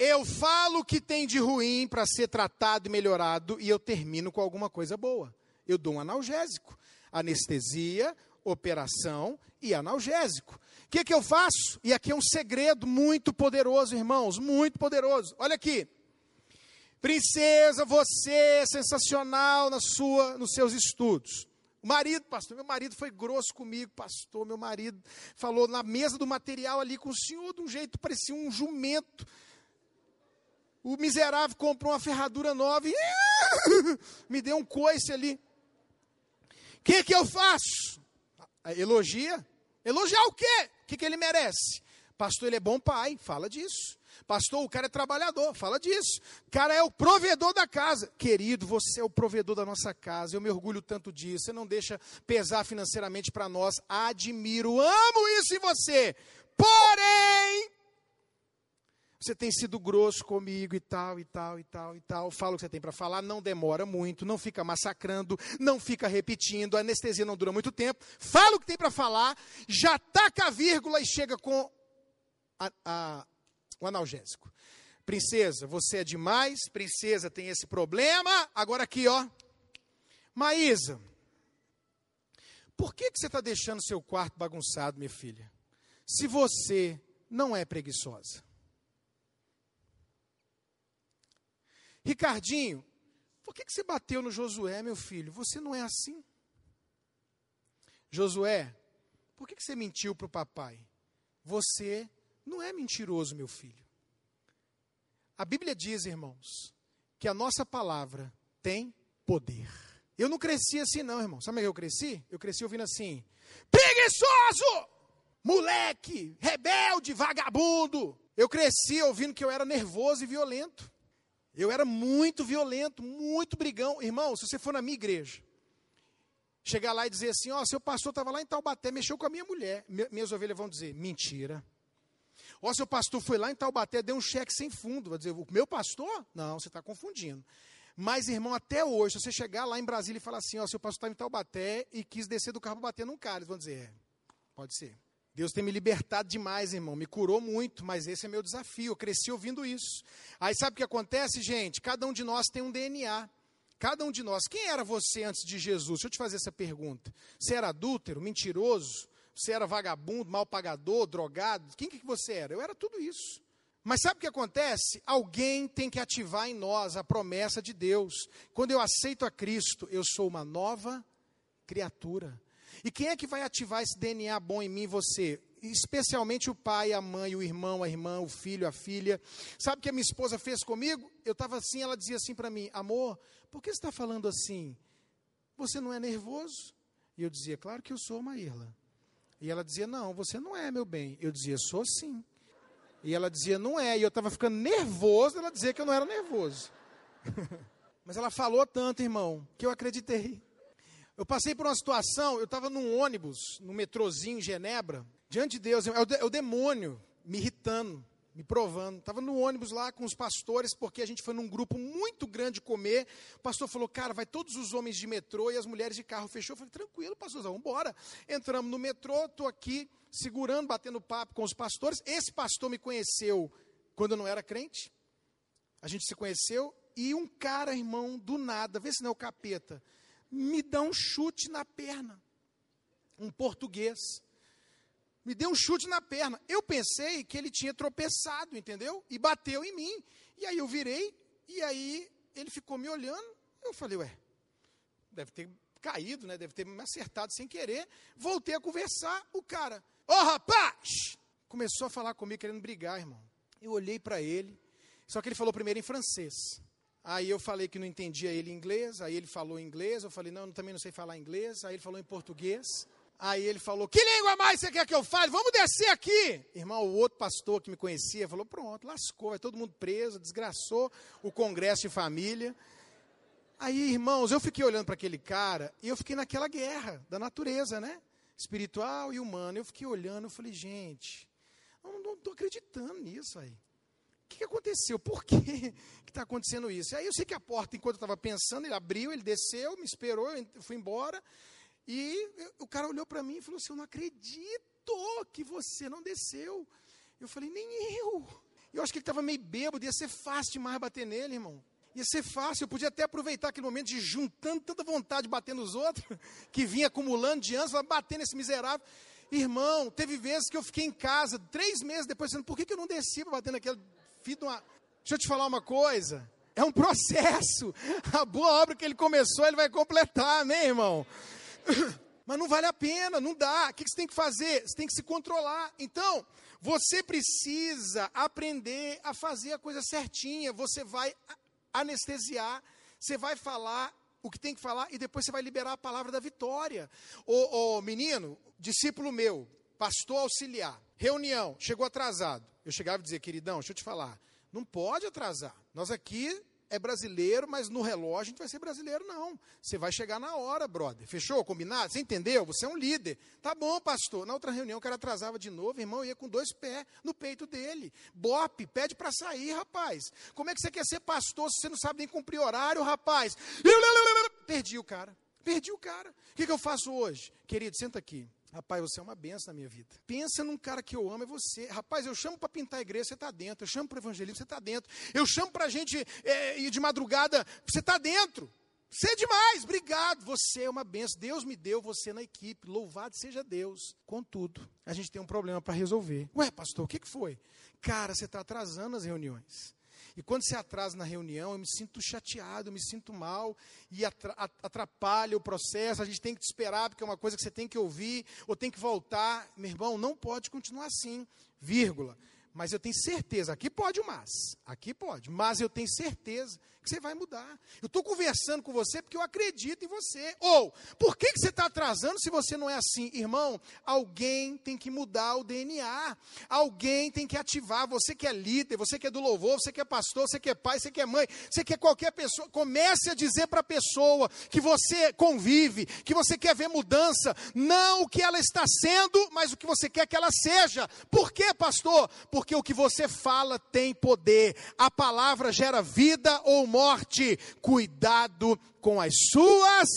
eu falo o que tem de ruim para ser tratado e melhorado e eu termino com alguma coisa boa. Eu dou um analgésico, anestesia, operação e analgésico. O que, que eu faço? E aqui é um segredo muito poderoso, irmãos, muito poderoso. Olha aqui. Princesa, você é sensacional na sua, nos seus estudos. O marido, pastor, meu marido foi grosso comigo, pastor. Meu marido falou na mesa do material ali com o senhor de um jeito parecia um jumento. O miserável comprou uma ferradura nova e me deu um coice ali. O que, que eu faço? Elogia. Elogiar o quê? O que, que ele merece? Pastor, ele é bom pai, fala disso. Pastor, o cara é trabalhador, fala disso. O cara é o provedor da casa. Querido, você é o provedor da nossa casa. Eu me orgulho tanto disso. Você não deixa pesar financeiramente para nós. Admiro, amo isso em você. Porém, você tem sido grosso comigo e tal, e tal, e tal, e tal. Fala o que você tem para falar, não demora muito, não fica massacrando, não fica repetindo, a anestesia não dura muito tempo. Fala o que tem para falar, já taca a vírgula e chega com a, a, o analgésico. Princesa, você é demais, princesa tem esse problema. Agora aqui, ó. Maísa, por que, que você está deixando seu quarto bagunçado, minha filha? Se você não é preguiçosa. Ricardinho, por que, que você bateu no Josué, meu filho? Você não é assim. Josué, por que, que você mentiu para o papai? Você não é mentiroso, meu filho. A Bíblia diz, irmãos, que a nossa palavra tem poder. Eu não cresci assim, não, irmão. Sabe como é eu cresci? Eu cresci ouvindo assim: preguiçoso, moleque, rebelde, vagabundo. Eu cresci ouvindo que eu era nervoso e violento. Eu era muito violento, muito brigão. Irmão, se você for na minha igreja, chegar lá e dizer assim: Ó, oh, seu pastor estava lá em Taubaté, mexeu com a minha mulher. Minhas ovelhas vão dizer: mentira. Ó, oh, seu pastor foi lá em Taubaté, deu um cheque sem fundo. Vai dizer: o meu pastor? Não, você está confundindo. Mas, irmão, até hoje, se você chegar lá em Brasília e falar assim: Ó, oh, seu pastor estava em Taubaté e quis descer do carro para bater num cara, eles vão dizer: é, pode ser. Deus tem me libertado demais, irmão. Me curou muito, mas esse é meu desafio. Eu cresci ouvindo isso. Aí sabe o que acontece, gente? Cada um de nós tem um DNA. Cada um de nós. Quem era você antes de Jesus? Deixa eu te fazer essa pergunta. Você era adúltero, mentiroso? Você era vagabundo, mal pagador, drogado? Quem que você era? Eu era tudo isso. Mas sabe o que acontece? Alguém tem que ativar em nós a promessa de Deus. Quando eu aceito a Cristo, eu sou uma nova criatura. E quem é que vai ativar esse DNA bom em mim e você? Especialmente o pai, a mãe, o irmão, a irmã, o filho, a filha. Sabe o que a minha esposa fez comigo? Eu estava assim, ela dizia assim para mim: Amor, por que você está falando assim? Você não é nervoso? E eu dizia: Claro que eu sou, Maíla. E ela dizia: Não, você não é, meu bem. Eu dizia: Sou sim. E ela dizia: Não é. E eu estava ficando nervoso, ela dizia que eu não era nervoso. Mas ela falou tanto, irmão, que eu acreditei. Eu passei por uma situação, eu estava num ônibus, no metrozinho em Genebra, diante de Deus, é o, de, é o demônio me irritando, me provando. Estava no ônibus lá com os pastores, porque a gente foi num grupo muito grande comer. O pastor falou, cara, vai todos os homens de metrô e as mulheres de carro. Fechou. Eu falei, tranquilo, pastorzão, vamos embora. Entramos no metrô, estou aqui segurando, batendo papo com os pastores. Esse pastor me conheceu quando eu não era crente. A gente se conheceu. E um cara, irmão, do nada, vê se não é o capeta me dá um chute na perna. Um português. Me deu um chute na perna. Eu pensei que ele tinha tropeçado, entendeu? E bateu em mim. E aí eu virei, e aí ele ficou me olhando. Eu falei, ué, deve ter caído, né? Deve ter me acertado sem querer. Voltei a conversar. O cara, ô oh, rapaz! Começou a falar comigo, querendo brigar, irmão. Eu olhei para ele, só que ele falou primeiro em francês. Aí eu falei que não entendia ele inglês, aí ele falou inglês, eu falei, não, eu também não sei falar inglês, aí ele falou em português. Aí ele falou, que língua mais você quer que eu fale? Vamos descer aqui. Irmão, o outro pastor que me conhecia falou, pronto, lascou, vai todo mundo preso, desgraçou o congresso de família. Aí, irmãos, eu fiquei olhando para aquele cara e eu fiquei naquela guerra da natureza, né? Espiritual e humana. Eu fiquei olhando, eu falei, gente, eu não estou acreditando nisso aí que, que aconteceu? Por que está acontecendo isso? Aí eu sei que a porta, enquanto eu estava pensando, ele abriu, ele desceu, me esperou, eu fui embora. E o cara olhou para mim e falou assim: Eu não acredito que você não desceu. Eu falei: Nem eu. Eu acho que ele estava meio bêbado, ia ser fácil demais bater nele, irmão. Ia ser fácil, eu podia até aproveitar aquele momento de juntando tanta vontade de bater nos outros, que vinha acumulando de anos, bater nesse miserável. Irmão, teve vezes que eu fiquei em casa, três meses depois, dizendo, por que, que eu não desci para bater naquele uma... Deixa eu te falar uma coisa, é um processo. A boa obra que ele começou, ele vai completar, amém, irmão? Mas não vale a pena, não dá. O que você tem que fazer? Você tem que se controlar. Então, você precisa aprender a fazer a coisa certinha. Você vai anestesiar, você vai falar o que tem que falar e depois você vai liberar a palavra da vitória. Ô menino, discípulo meu, pastor auxiliar, reunião, chegou atrasado. Eu chegava e dizia, queridão, deixa eu te falar, não pode atrasar. Nós aqui é brasileiro, mas no relógio a gente vai ser brasileiro, não. Você vai chegar na hora, brother. Fechou? Combinado? Você entendeu? Você é um líder. Tá bom, pastor. Na outra reunião o cara atrasava de novo, irmão, ia com dois pés no peito dele. Bop, pede para sair, rapaz. Como é que você quer ser pastor se você não sabe nem cumprir horário, rapaz? Perdi o cara. Perdi o cara. O que, que eu faço hoje? Querido, senta aqui. Rapaz, você é uma benção na minha vida. Pensa num cara que eu amo, é você. Rapaz, eu chamo para pintar a igreja, você está dentro. Eu chamo para evangelismo, você está dentro. Eu chamo para a gente é, ir de madrugada, você está dentro. Você é demais, obrigado. Você é uma benção. Deus me deu você na equipe. Louvado seja Deus. Contudo, a gente tem um problema para resolver. Ué, pastor, o que, que foi? Cara, você está atrasando as reuniões. E quando se atrasa na reunião, eu me sinto chateado, eu me sinto mal e atrapalha o processo. A gente tem que te esperar, porque é uma coisa que você tem que ouvir ou tem que voltar. Meu irmão, não pode continuar assim, vírgula. Mas eu tenho certeza, aqui pode o mas, aqui pode, mas eu tenho certeza que você vai mudar. Eu estou conversando com você porque eu acredito em você. Ou, por que, que você está atrasando se você não é assim? Irmão, alguém tem que mudar o DNA. Alguém tem que ativar. Você que é líder, você que é do louvor, você que é pastor, você que é pai, você que é mãe, você que é qualquer pessoa. Comece a dizer para a pessoa que você convive, que você quer ver mudança. Não o que ela está sendo, mas o que você quer que ela seja. Por quê, pastor? O que você fala tem poder. A palavra gera vida ou morte. Cuidado com as suas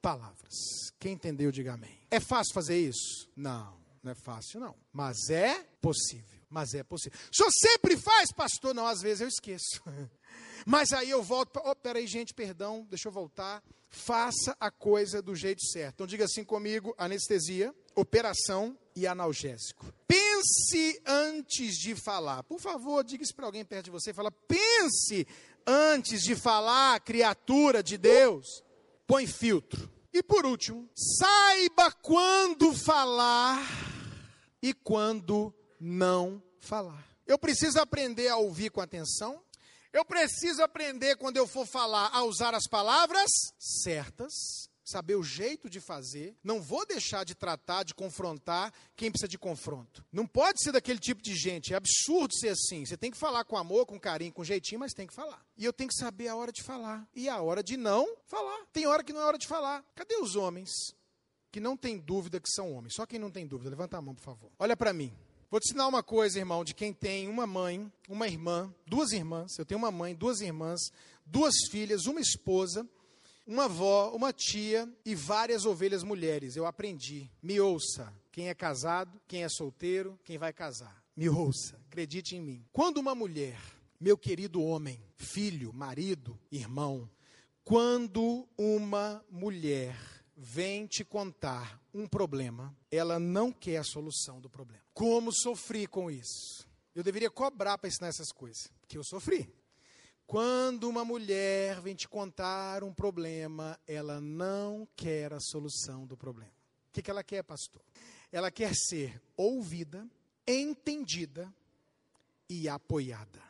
palavras. Quem entendeu, diga amém. É fácil fazer isso? Não, não é fácil, não. Mas é possível. Mas é possível. O senhor sempre faz, pastor? Não, às vezes eu esqueço. Mas aí eu volto. Oh, peraí, gente, perdão, deixa eu voltar. Faça a coisa do jeito certo. Então diga assim comigo: anestesia, operação e analgésico. Pense antes de falar. Por favor, diga isso para alguém perto de você. Fala, pense antes de falar, criatura de Deus, põe filtro. E por último, saiba quando falar e quando não falar. Eu preciso aprender a ouvir com atenção. Eu preciso aprender, quando eu for falar, a usar as palavras certas saber o jeito de fazer, não vou deixar de tratar, de confrontar quem precisa de confronto. Não pode ser daquele tipo de gente, é absurdo ser assim. Você tem que falar com amor, com carinho, com jeitinho, mas tem que falar. E eu tenho que saber a hora de falar e a hora de não falar. Tem hora que não é hora de falar. Cadê os homens que não tem dúvida que são homens? Só quem não tem dúvida, levanta a mão, por favor. Olha para mim. Vou te ensinar uma coisa, irmão, de quem tem uma mãe, uma irmã, duas irmãs. Eu tenho uma mãe, duas irmãs, duas filhas, uma esposa uma avó, uma tia e várias ovelhas mulheres. Eu aprendi. Me ouça. Quem é casado, quem é solteiro, quem vai casar. Me ouça. Acredite em mim. Quando uma mulher, meu querido homem, filho, marido, irmão, quando uma mulher vem te contar um problema, ela não quer a solução do problema. Como sofri com isso? Eu deveria cobrar para ensinar essas coisas, porque eu sofri. Quando uma mulher vem te contar um problema, ela não quer a solução do problema. O que, que ela quer, pastor? Ela quer ser ouvida, entendida e apoiada.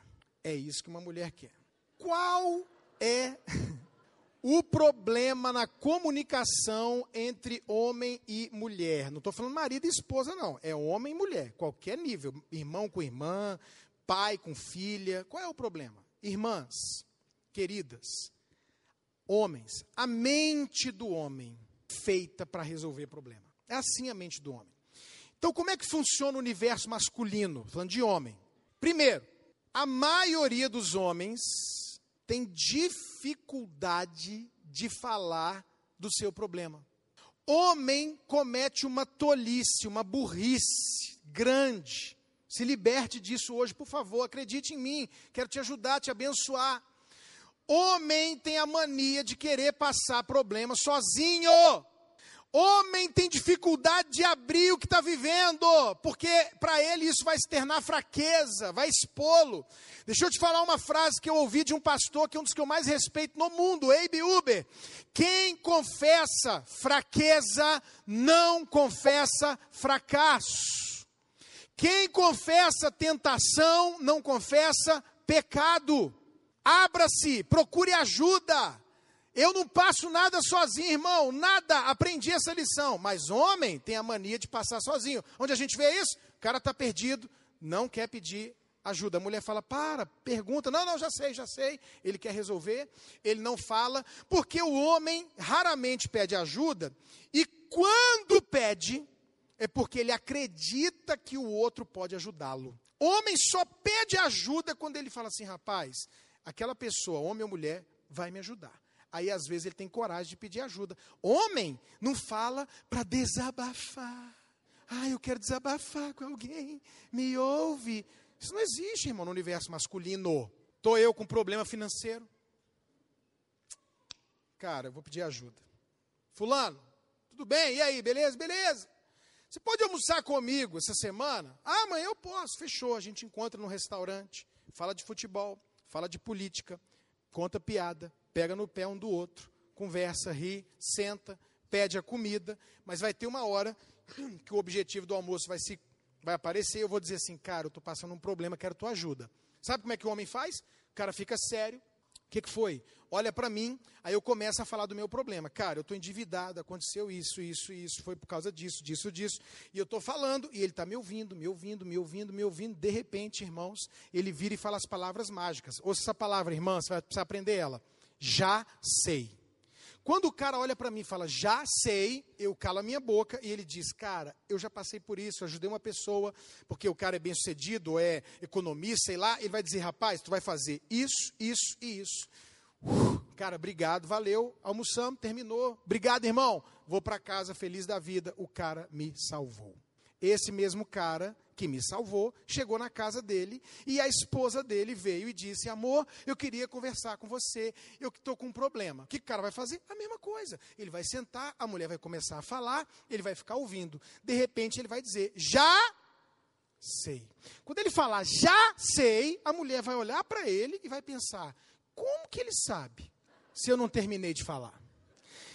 É isso que uma mulher quer. Qual é o problema na comunicação entre homem e mulher? Não estou falando marido e esposa, não. É homem e mulher, qualquer nível. Irmão com irmã, pai com filha. Qual é o problema? Irmãs, queridas, homens, a mente do homem feita para resolver problema. É assim a mente do homem. Então, como é que funciona o universo masculino? Falando de homem. Primeiro, a maioria dos homens tem dificuldade de falar do seu problema. Homem comete uma tolice, uma burrice grande se liberte disso hoje, por favor, acredite em mim, quero te ajudar, te abençoar. Homem tem a mania de querer passar problema sozinho. Homem tem dificuldade de abrir o que está vivendo, porque para ele isso vai externar fraqueza, vai expô-lo. Deixa eu te falar uma frase que eu ouvi de um pastor, que é um dos que eu mais respeito no mundo, Abe Uber. Quem confessa fraqueza, não confessa fracasso. Quem confessa tentação, não confessa pecado. Abra-se, procure ajuda. Eu não passo nada sozinho, irmão, nada. Aprendi essa lição. Mas homem tem a mania de passar sozinho. Onde a gente vê isso? O cara está perdido, não quer pedir ajuda. A mulher fala: para, pergunta. Não, não, já sei, já sei. Ele quer resolver, ele não fala, porque o homem raramente pede ajuda. E quando pede, é porque ele acredita que o outro pode ajudá-lo. Homem só pede ajuda quando ele fala assim: rapaz, aquela pessoa, homem ou mulher, vai me ajudar. Aí às vezes ele tem coragem de pedir ajuda. Homem não fala para desabafar. Ah, eu quero desabafar com alguém. Me ouve. Isso não existe, irmão, no universo masculino. Estou eu com problema financeiro. Cara, eu vou pedir ajuda. Fulano, tudo bem? E aí, beleza? Beleza. Você pode almoçar comigo essa semana? Ah, amanhã eu posso. Fechou. A gente encontra num restaurante, fala de futebol, fala de política, conta piada, pega no pé um do outro, conversa, ri, senta, pede a comida, mas vai ter uma hora que o objetivo do almoço vai se vai aparecer, eu vou dizer assim, cara, eu estou passando um problema, quero tua ajuda. Sabe como é que o homem faz? O cara fica sério, que, que foi? Olha para mim, aí eu começo a falar do meu problema. Cara, eu estou endividado, aconteceu isso, isso, isso, foi por causa disso, disso, disso. E eu estou falando, e ele está me ouvindo, me ouvindo, me ouvindo, me ouvindo. De repente, irmãos, ele vira e fala as palavras mágicas. Ouça essa palavra, irmã, você vai precisar aprender ela. Já sei. Quando o cara olha para mim e fala, já sei, eu calo a minha boca e ele diz, cara, eu já passei por isso, ajudei uma pessoa, porque o cara é bem sucedido, é economista, sei lá, ele vai dizer, rapaz, tu vai fazer isso, isso e isso. Uh, cara, obrigado, valeu, almoçamos, terminou. Obrigado, irmão. Vou para casa feliz da vida, o cara me salvou. Esse mesmo cara que me salvou, chegou na casa dele e a esposa dele veio e disse: Amor, eu queria conversar com você, eu estou com um problema. O que o cara vai fazer? A mesma coisa. Ele vai sentar, a mulher vai começar a falar, ele vai ficar ouvindo. De repente ele vai dizer: Já sei. Quando ele falar já sei, a mulher vai olhar para ele e vai pensar: Como que ele sabe se eu não terminei de falar?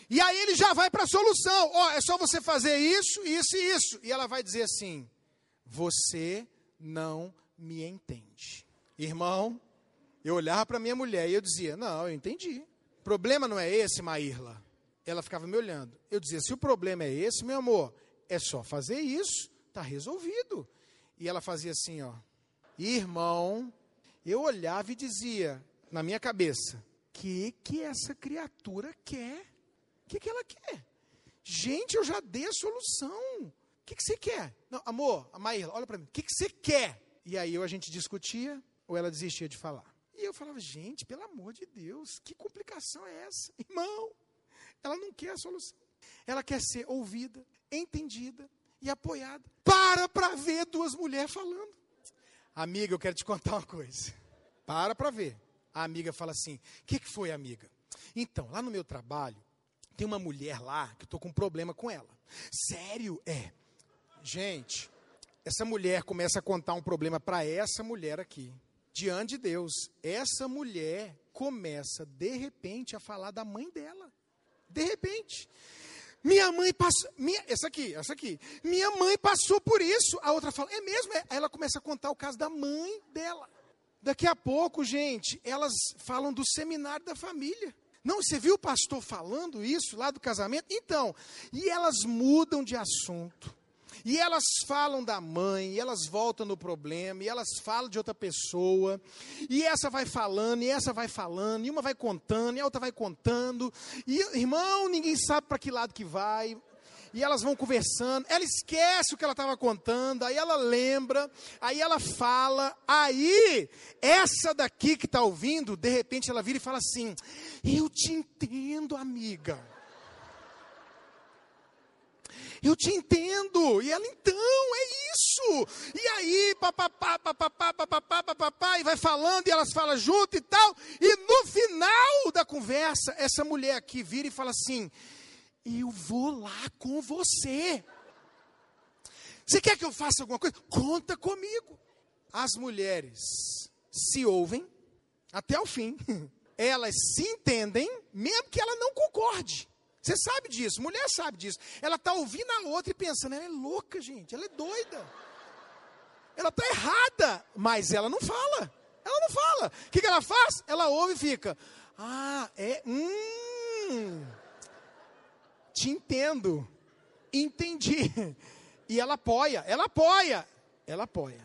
E aí ele já vai para a solução. Ó, oh, é só você fazer isso, isso e isso. E ela vai dizer assim: você não me entende. Irmão, eu olhava para minha mulher e eu dizia: Não, eu entendi. O problema não é esse, Maírla. Ela ficava me olhando. Eu dizia: Se o problema é esse, meu amor, é só fazer isso, está resolvido. E ela fazia assim: Ó, irmão, eu olhava e dizia na minha cabeça: Que que essa criatura quer? O que, que ela quer? Gente, eu já dei a solução. O que, que você quer? Não, amor, a Maíra, olha para mim. O que, que você quer? E aí a gente discutia, ou ela desistia de falar. E eu falava, gente, pelo amor de Deus, que complicação é essa? Irmão, ela não quer a solução. Ela quer ser ouvida, entendida e apoiada. Para para ver duas mulheres falando. Amiga, eu quero te contar uma coisa. Para para ver. A amiga fala assim: O que, que foi, amiga? Então, lá no meu trabalho, tem uma mulher lá que eu estou com um problema com ela. Sério? É. Gente, essa mulher começa a contar um problema para essa mulher aqui, diante de Deus. Essa mulher começa, de repente, a falar da mãe dela. De repente. Minha mãe passou. Minha, essa aqui, essa aqui. Minha mãe passou por isso. A outra fala, é mesmo? É. Aí ela começa a contar o caso da mãe dela. Daqui a pouco, gente, elas falam do seminário da família. Não, você viu o pastor falando isso lá do casamento? Então, e elas mudam de assunto. E elas falam da mãe, e elas voltam no problema, e elas falam de outra pessoa, e essa vai falando, e essa vai falando, e uma vai contando, e a outra vai contando, e irmão, ninguém sabe para que lado que vai. E elas vão conversando, ela esquece o que ela estava contando, aí ela lembra, aí ela fala, aí essa daqui que está ouvindo, de repente ela vira e fala assim: Eu te entendo, amiga. Eu te entendo. E ela, então, é isso. E aí, papapá, papapá, papapá, papapá, e vai falando, e elas falam junto e tal. E no final da conversa, essa mulher aqui vira e fala assim: Eu vou lá com você. Você quer que eu faça alguma coisa? Conta comigo. As mulheres se ouvem até o fim. Elas se entendem, mesmo que ela não concorde. Você sabe disso, mulher sabe disso. Ela está ouvindo a outra e pensando, ela é louca, gente, ela é doida. Ela está errada, mas ela não fala. Ela não fala. O que, que ela faz? Ela ouve e fica, ah, é, hum, te entendo, entendi. E ela apoia, ela apoia, ela apoia.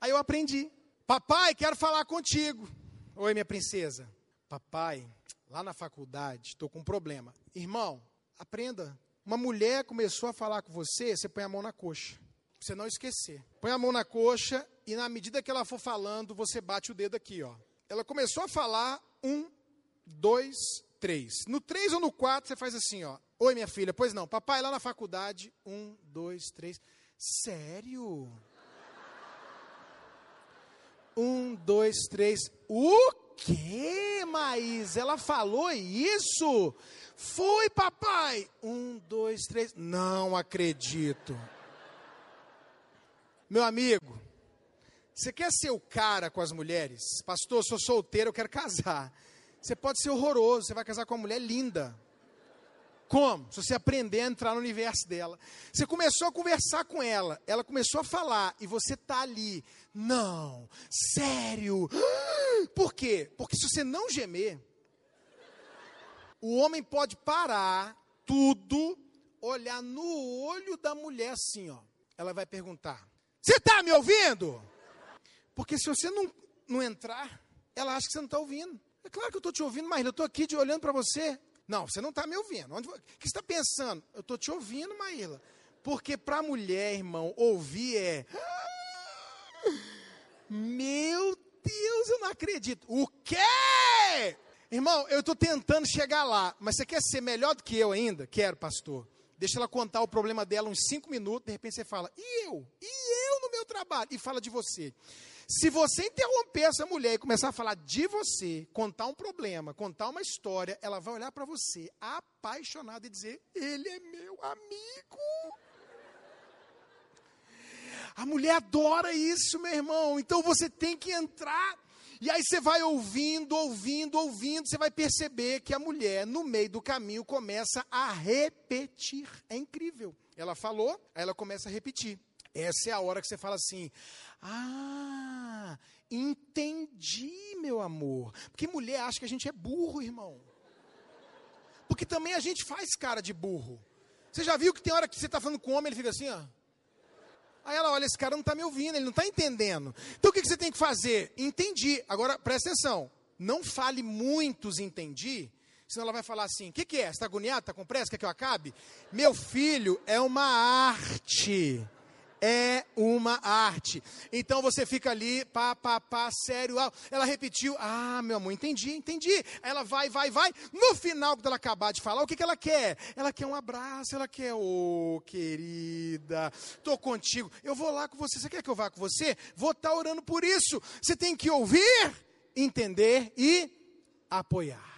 Aí eu aprendi. Papai, quero falar contigo. Oi, minha princesa. Papai, lá na faculdade, estou com um problema. Irmão, aprenda. Uma mulher começou a falar com você, você põe a mão na coxa. Pra você não esquecer. Põe a mão na coxa e na medida que ela for falando, você bate o dedo aqui, ó. Ela começou a falar, um, dois, três. No três ou no quatro, você faz assim, ó. Oi, minha filha. Pois não. Papai, lá na faculdade, um, dois, três. Sério? Um, dois, três. O quê, Maís? Ela falou isso? Foi, papai. Um, dois, três. Não acredito. Meu amigo, você quer ser o cara com as mulheres? Pastor, sou solteiro, eu quero casar. Você pode ser horroroso, você vai casar com uma mulher linda. Como? Se você aprender a entrar no universo dela. Você começou a conversar com ela, ela começou a falar e você tá ali. Não, sério. Por quê? Porque se você não gemer, o homem pode parar tudo, olhar no olho da mulher assim, ó. Ela vai perguntar: Você está me ouvindo? Porque se você não, não entrar, ela acha que você não está ouvindo. É claro que eu estou te ouvindo, mas eu estou aqui de, olhando para você. Não, você não está me ouvindo. Onde, o que você está pensando? Eu estou te ouvindo, Maíla. Porque para a mulher, irmão, ouvir é. Meu Deus, eu não acredito. O quê? Irmão, eu estou tentando chegar lá, mas você quer ser melhor do que eu ainda? Quero, pastor. Deixa ela contar o problema dela uns cinco minutos, de repente você fala, e eu? E eu no meu trabalho? E fala de você. Se você interromper essa mulher e começar a falar de você, contar um problema, contar uma história, ela vai olhar para você apaixonada e dizer: Ele é meu amigo. A mulher adora isso, meu irmão. Então você tem que entrar. E aí você vai ouvindo, ouvindo, ouvindo, você vai perceber que a mulher, no meio do caminho, começa a repetir. É incrível. Ela falou, aí ela começa a repetir. Essa é a hora que você fala assim: ah, entendi, meu amor. Porque mulher acha que a gente é burro, irmão. Porque também a gente faz cara de burro. Você já viu que tem hora que você está falando com o homem, ele fica assim, ó. Aí ela olha, esse cara não está me ouvindo, ele não está entendendo. Então o que, você tem que fazer? Entendi. Agora, presta atenção. Não fale muitos entendi, senão ela vai falar assim: o que, que é? Você está agoniado? Está com pressa? Quer que eu acabe? Meu filho, é uma arte é uma arte. Então você fica ali, pá, pá, pá, sério. Ela repetiu, ah, meu amor, entendi, entendi. Ela vai, vai, vai. No final, quando ela acabar de falar, o que, que ela quer? Ela quer um abraço, ela quer, ô, oh, querida, tô contigo. Eu vou lá com você. Você quer que eu vá com você? Vou estar tá orando por isso. Você tem que ouvir, entender e apoiar.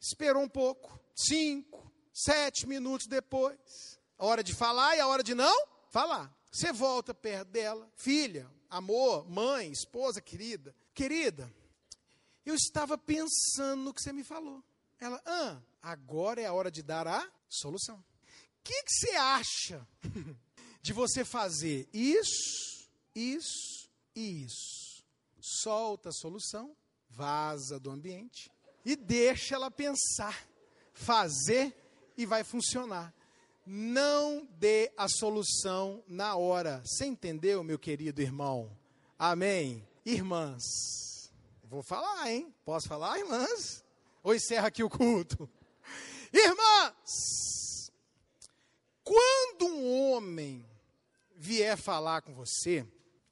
Esperou um pouco, cinco, sete minutos depois. A hora de falar e a hora de não falar. Você volta perto dela, filha, amor, mãe, esposa querida. Querida, eu estava pensando no que você me falou. Ela, ah, agora é a hora de dar a solução. O que, que você acha de você fazer isso, isso e isso? Solta a solução, vaza do ambiente e deixa ela pensar, fazer e vai funcionar. Não dê a solução na hora. Você entendeu, meu querido irmão? Amém. Irmãs, vou falar, hein? Posso falar, irmãs? Ou encerra aqui o culto? Irmãs, quando um homem vier falar com você,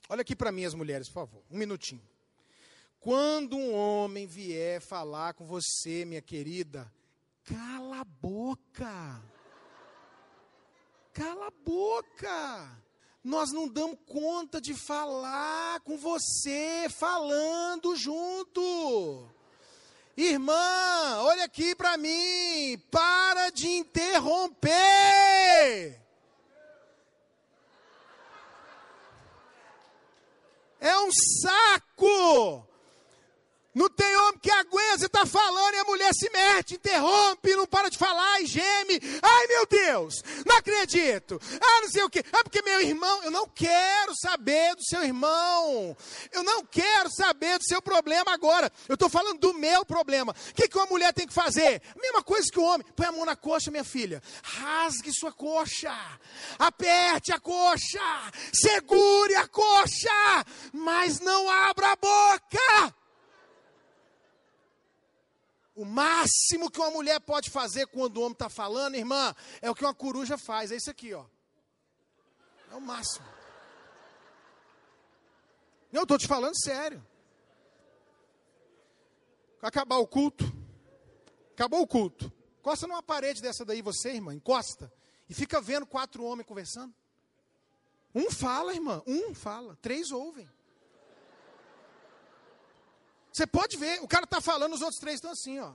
olha aqui para mim as mulheres, por favor, um minutinho. Quando um homem vier falar com você, minha querida, cala a boca. Cala a boca. Nós não damos conta de falar com você, falando junto. Irmã, olha aqui para mim. Para de interromper. É um saco. Não tem homem que aguenta, você está falando e a mulher se mete, interrompe, não para de falar e geme. Ai meu Deus, não acredito. Ah, não sei o que. É porque meu irmão, eu não quero saber do seu irmão. Eu não quero saber do seu problema agora. Eu estou falando do meu problema. O que, que uma mulher tem que fazer? Mesma coisa que o homem. Põe a mão na coxa, minha filha. Rasgue sua coxa. Aperte a coxa. Segure a coxa. Mas não abra a boca. O máximo que uma mulher pode fazer quando o homem está falando, irmã, é o que uma coruja faz. É isso aqui, ó. É o máximo. Eu estou te falando sério. Acabar o culto. Acabou o culto. Encosta numa parede dessa daí, você, irmã, encosta. E fica vendo quatro homens conversando. Um fala, irmã, um fala, três ouvem. Você pode ver, o cara está falando, os outros três estão assim, ó.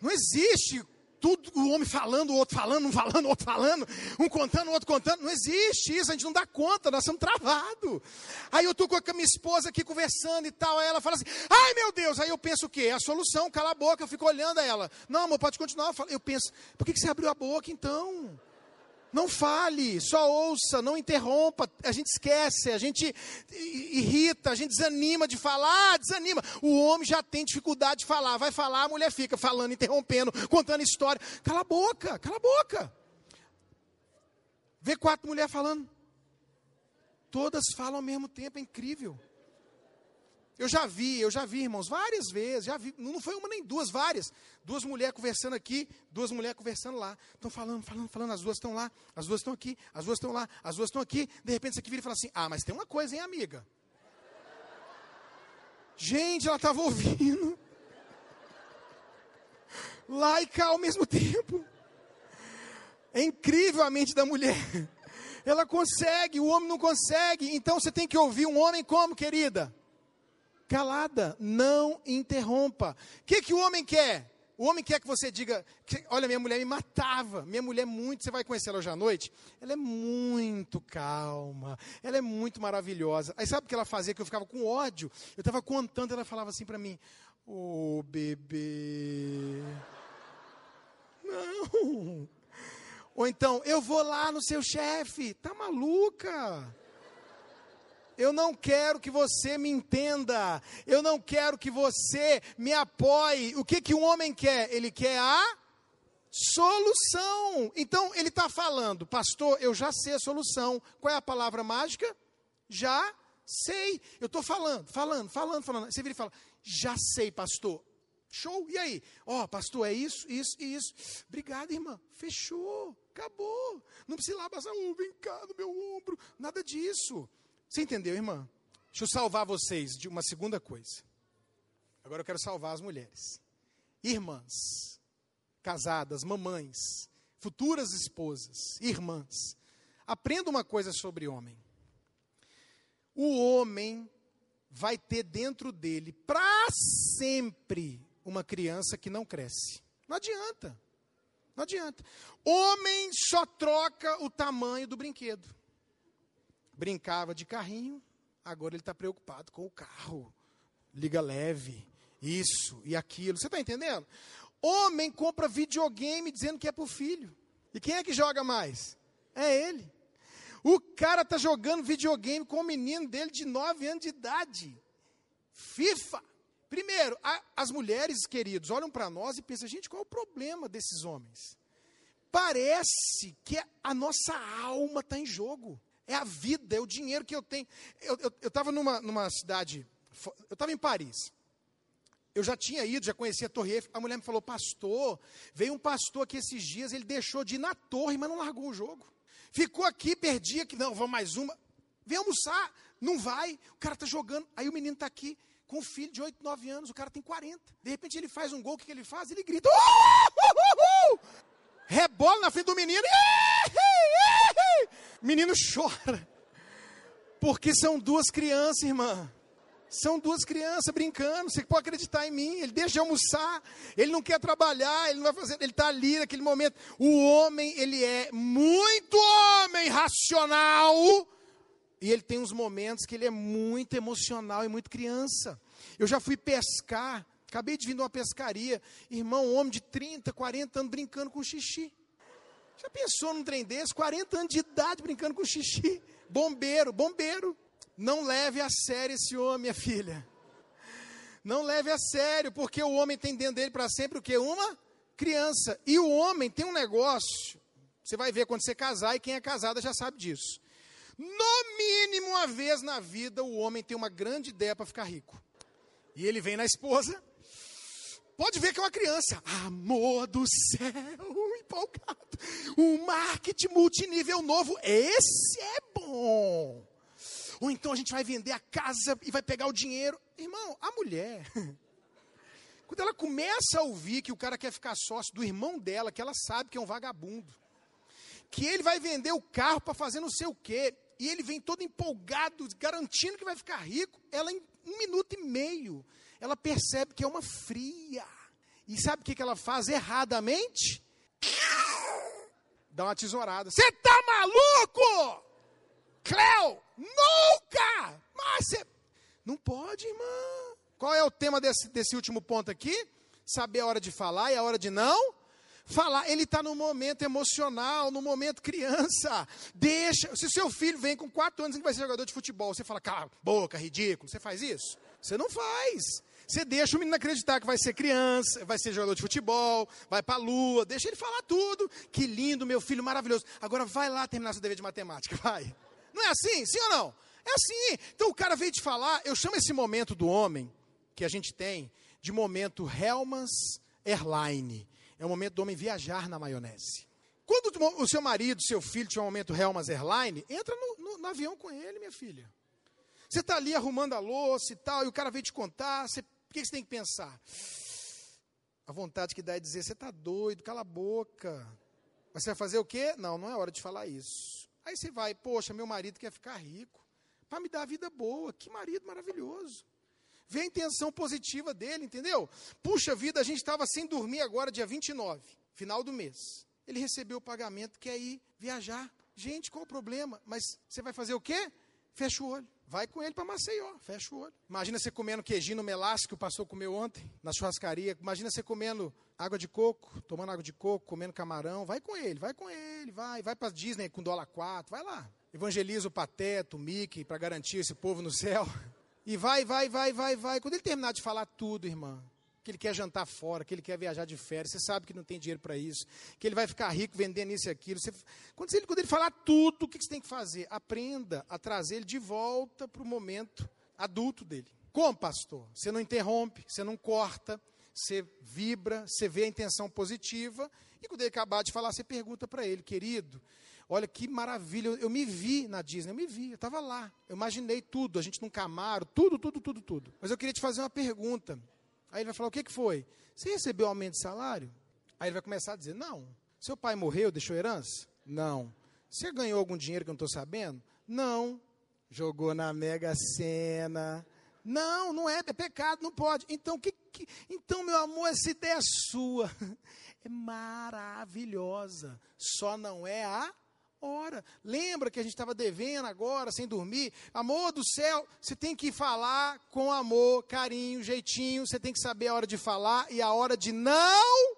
Não existe tudo o homem falando, o outro falando, um falando, o outro falando, um contando, o outro contando. Não existe isso, a gente não dá conta, nós estamos travados. Aí eu estou com a minha esposa aqui conversando e tal, aí ela fala assim, ai meu Deus, aí eu penso o quê? É a solução, cala a boca, eu fico olhando a ela. Não, amor, pode continuar. Eu penso, por que, que você abriu a boca então? Não fale, só ouça, não interrompa. A gente esquece, a gente irrita, a gente desanima de falar, desanima. O homem já tem dificuldade de falar, vai falar, a mulher fica falando, interrompendo, contando história. Cala a boca, cala a boca. Vê quatro mulheres falando. Todas falam ao mesmo tempo, é incrível. Eu já vi, eu já vi, irmãos, várias vezes, já vi, não foi uma nem duas, várias. Duas mulheres conversando aqui, duas mulheres conversando lá. Estão falando, falando, falando, as duas estão lá, as duas estão aqui, as duas estão lá, as duas estão aqui. De repente, isso aqui vira e fala assim: Ah, mas tem uma coisa, hein, amiga? Gente, ela estava ouvindo. Lá e cá ao mesmo tempo. É incrível a mente da mulher. Ela consegue, o homem não consegue. Então você tem que ouvir um homem como, querida? Calada, não interrompa. O que, que o homem quer? O homem quer que você diga, olha, minha mulher me matava, minha mulher é muito, você vai conhecer ela hoje à noite, ela é muito calma, ela é muito maravilhosa. Aí sabe o que ela fazia, que eu ficava com ódio? Eu estava contando, ela falava assim para mim, ô oh, bebê, não. Ou então, eu vou lá no seu chefe, tá maluca? Eu não quero que você me entenda. Eu não quero que você me apoie. O que, que um homem quer? Ele quer a solução. Então, ele está falando, pastor, eu já sei a solução. Qual é a palavra mágica? Já sei. Eu estou falando, falando, falando, falando. Você vira e fala, já sei, pastor. Show, e aí? Ó, oh, pastor, é isso, isso e isso. Obrigado, irmã. Fechou, acabou. Não precisa lá passar um, vem cá no meu ombro. Nada disso. Você entendeu, irmã? Deixa eu salvar vocês de uma segunda coisa. Agora eu quero salvar as mulheres. Irmãs, casadas, mamães, futuras esposas, irmãs. Aprenda uma coisa sobre homem. O homem vai ter dentro dele para sempre uma criança que não cresce. Não adianta. Não adianta. Homem só troca o tamanho do brinquedo brincava de carrinho, agora ele está preocupado com o carro. Liga leve, isso e aquilo. Você está entendendo? Homem compra videogame dizendo que é para o filho. E quem é que joga mais? É ele. O cara está jogando videogame com o menino dele de 9 anos de idade. FIFA. Primeiro, a, as mulheres, queridos, olham para nós e pensam, gente, qual é o problema desses homens? Parece que a nossa alma está em jogo. É a vida, é o dinheiro que eu tenho. Eu estava numa, numa cidade, eu estava em Paris. Eu já tinha ido, já conhecia a Torre Eiffel. A mulher me falou, pastor, veio um pastor aqui esses dias, ele deixou de ir na torre, mas não largou o jogo. Ficou aqui, perdia, que não, vamos mais uma. Vem almoçar, não vai, o cara está jogando. Aí o menino está aqui, com um filho de 8, 9 anos, o cara tem 40. De repente ele faz um gol, o que, que ele faz? Ele grita, uh, uh, uh, rebola na frente do menino. Menino chora. Porque são duas crianças, irmã. São duas crianças brincando. Você pode acreditar em mim. Ele deixa de almoçar. Ele não quer trabalhar. Ele não vai fazer. Ele está ali naquele momento. O homem, ele é muito homem racional. E ele tem uns momentos que ele é muito emocional e muito criança. Eu já fui pescar. Acabei de vir de uma pescaria. Irmão, homem de 30, 40 anos brincando com xixi. Já pensou num trem desse? 40 anos de idade brincando com xixi. Bombeiro, bombeiro. Não leve a sério esse homem, minha filha. Não leve a sério, porque o homem tem dentro dele para sempre o que? Uma criança. E o homem tem um negócio. Você vai ver quando você casar, e quem é casada já sabe disso. No mínimo uma vez na vida, o homem tem uma grande ideia para ficar rico. E ele vem na esposa, Pode ver que é uma criança. Amor do céu, empolgado. Um marketing multinível novo. Esse é bom. Ou então a gente vai vender a casa e vai pegar o dinheiro. Irmão, a mulher. Quando ela começa a ouvir que o cara quer ficar sócio do irmão dela, que ela sabe que é um vagabundo, que ele vai vender o carro para fazer não sei o quê, e ele vem todo empolgado, garantindo que vai ficar rico, ela em um minuto e meio ela percebe que é uma fria. E sabe o que, que ela faz erradamente? Dá uma tesourada. Você tá maluco? Cleo, nunca! Mas você. Não pode, irmã. Qual é o tema desse, desse último ponto aqui? Saber a hora de falar e a hora de não falar. Ele está no momento emocional, no momento criança. Deixa. Se seu filho vem com quatro anos e vai ser jogador de futebol, você fala, cala boca, ridículo. Você faz isso? Você não faz. Você deixa o menino acreditar que vai ser criança, vai ser jogador de futebol, vai para a lua, deixa ele falar tudo. Que lindo, meu filho, maravilhoso. Agora vai lá terminar seu dever de matemática, vai. Não é assim? Sim ou não? É assim. Então o cara veio te falar, eu chamo esse momento do homem que a gente tem de momento Helmans Airline. É o momento do homem viajar na maionese. Quando o seu marido, seu filho tiver um momento Helmans Airline, entra no, no, no avião com ele, minha filha. Você está ali arrumando a louça e tal, e o cara veio te contar, você o que você tem que pensar? A vontade que dá é dizer: você está doido, cala a boca. Mas você vai fazer o quê? Não, não é hora de falar isso. Aí você vai, poxa, meu marido quer ficar rico, para me dar vida boa. Que marido maravilhoso. Vê a intenção positiva dele, entendeu? Puxa vida, a gente estava sem dormir agora, dia 29, final do mês. Ele recebeu o pagamento, quer ir viajar. Gente, qual o problema? Mas você vai fazer o quê? Fecha o olho. Vai com ele para Maceió, fecha o olho. Imagina você comendo queijinho no melaço que o pastor comeu ontem, na churrascaria. Imagina você comendo água de coco, tomando água de coco, comendo camarão. Vai com ele, vai com ele, vai. Vai para Disney com dólar 4, vai lá. Evangeliza o Pateta, o Mickey, para garantir esse povo no céu. E vai, vai, vai, vai, vai. Quando ele terminar de falar tudo, irmã, que ele quer jantar fora, que ele quer viajar de férias, você sabe que não tem dinheiro para isso, que ele vai ficar rico vendendo isso e aquilo. Você, quando, ele, quando ele falar tudo, o que você tem que fazer? Aprenda a trazer ele de volta para o momento adulto dele. Como, pastor? Você não interrompe, você não corta, você vibra, você vê a intenção positiva, e quando ele acabar de falar, você pergunta para ele, querido, olha que maravilha, eu, eu, me vi na Disney, eu me vi, eu estava lá, eu imaginei tudo, a gente num Camaro, tudo, tudo, tudo, tudo. Mas eu queria te fazer uma pergunta. Aí ele vai falar: o que, que foi? Você recebeu aumento de salário? Aí ele vai começar a dizer: não. Seu pai morreu, deixou herança? Não. Você ganhou algum dinheiro que eu não estou sabendo? Não. Jogou na Mega Sena. Não, não é, é pecado, não pode. Então, que, que, então meu amor, essa ideia é sua. É maravilhosa. Só não é a Ora, lembra que a gente estava devendo agora, sem dormir? Amor do céu, você tem que falar com amor, carinho, jeitinho, você tem que saber a hora de falar e a hora de não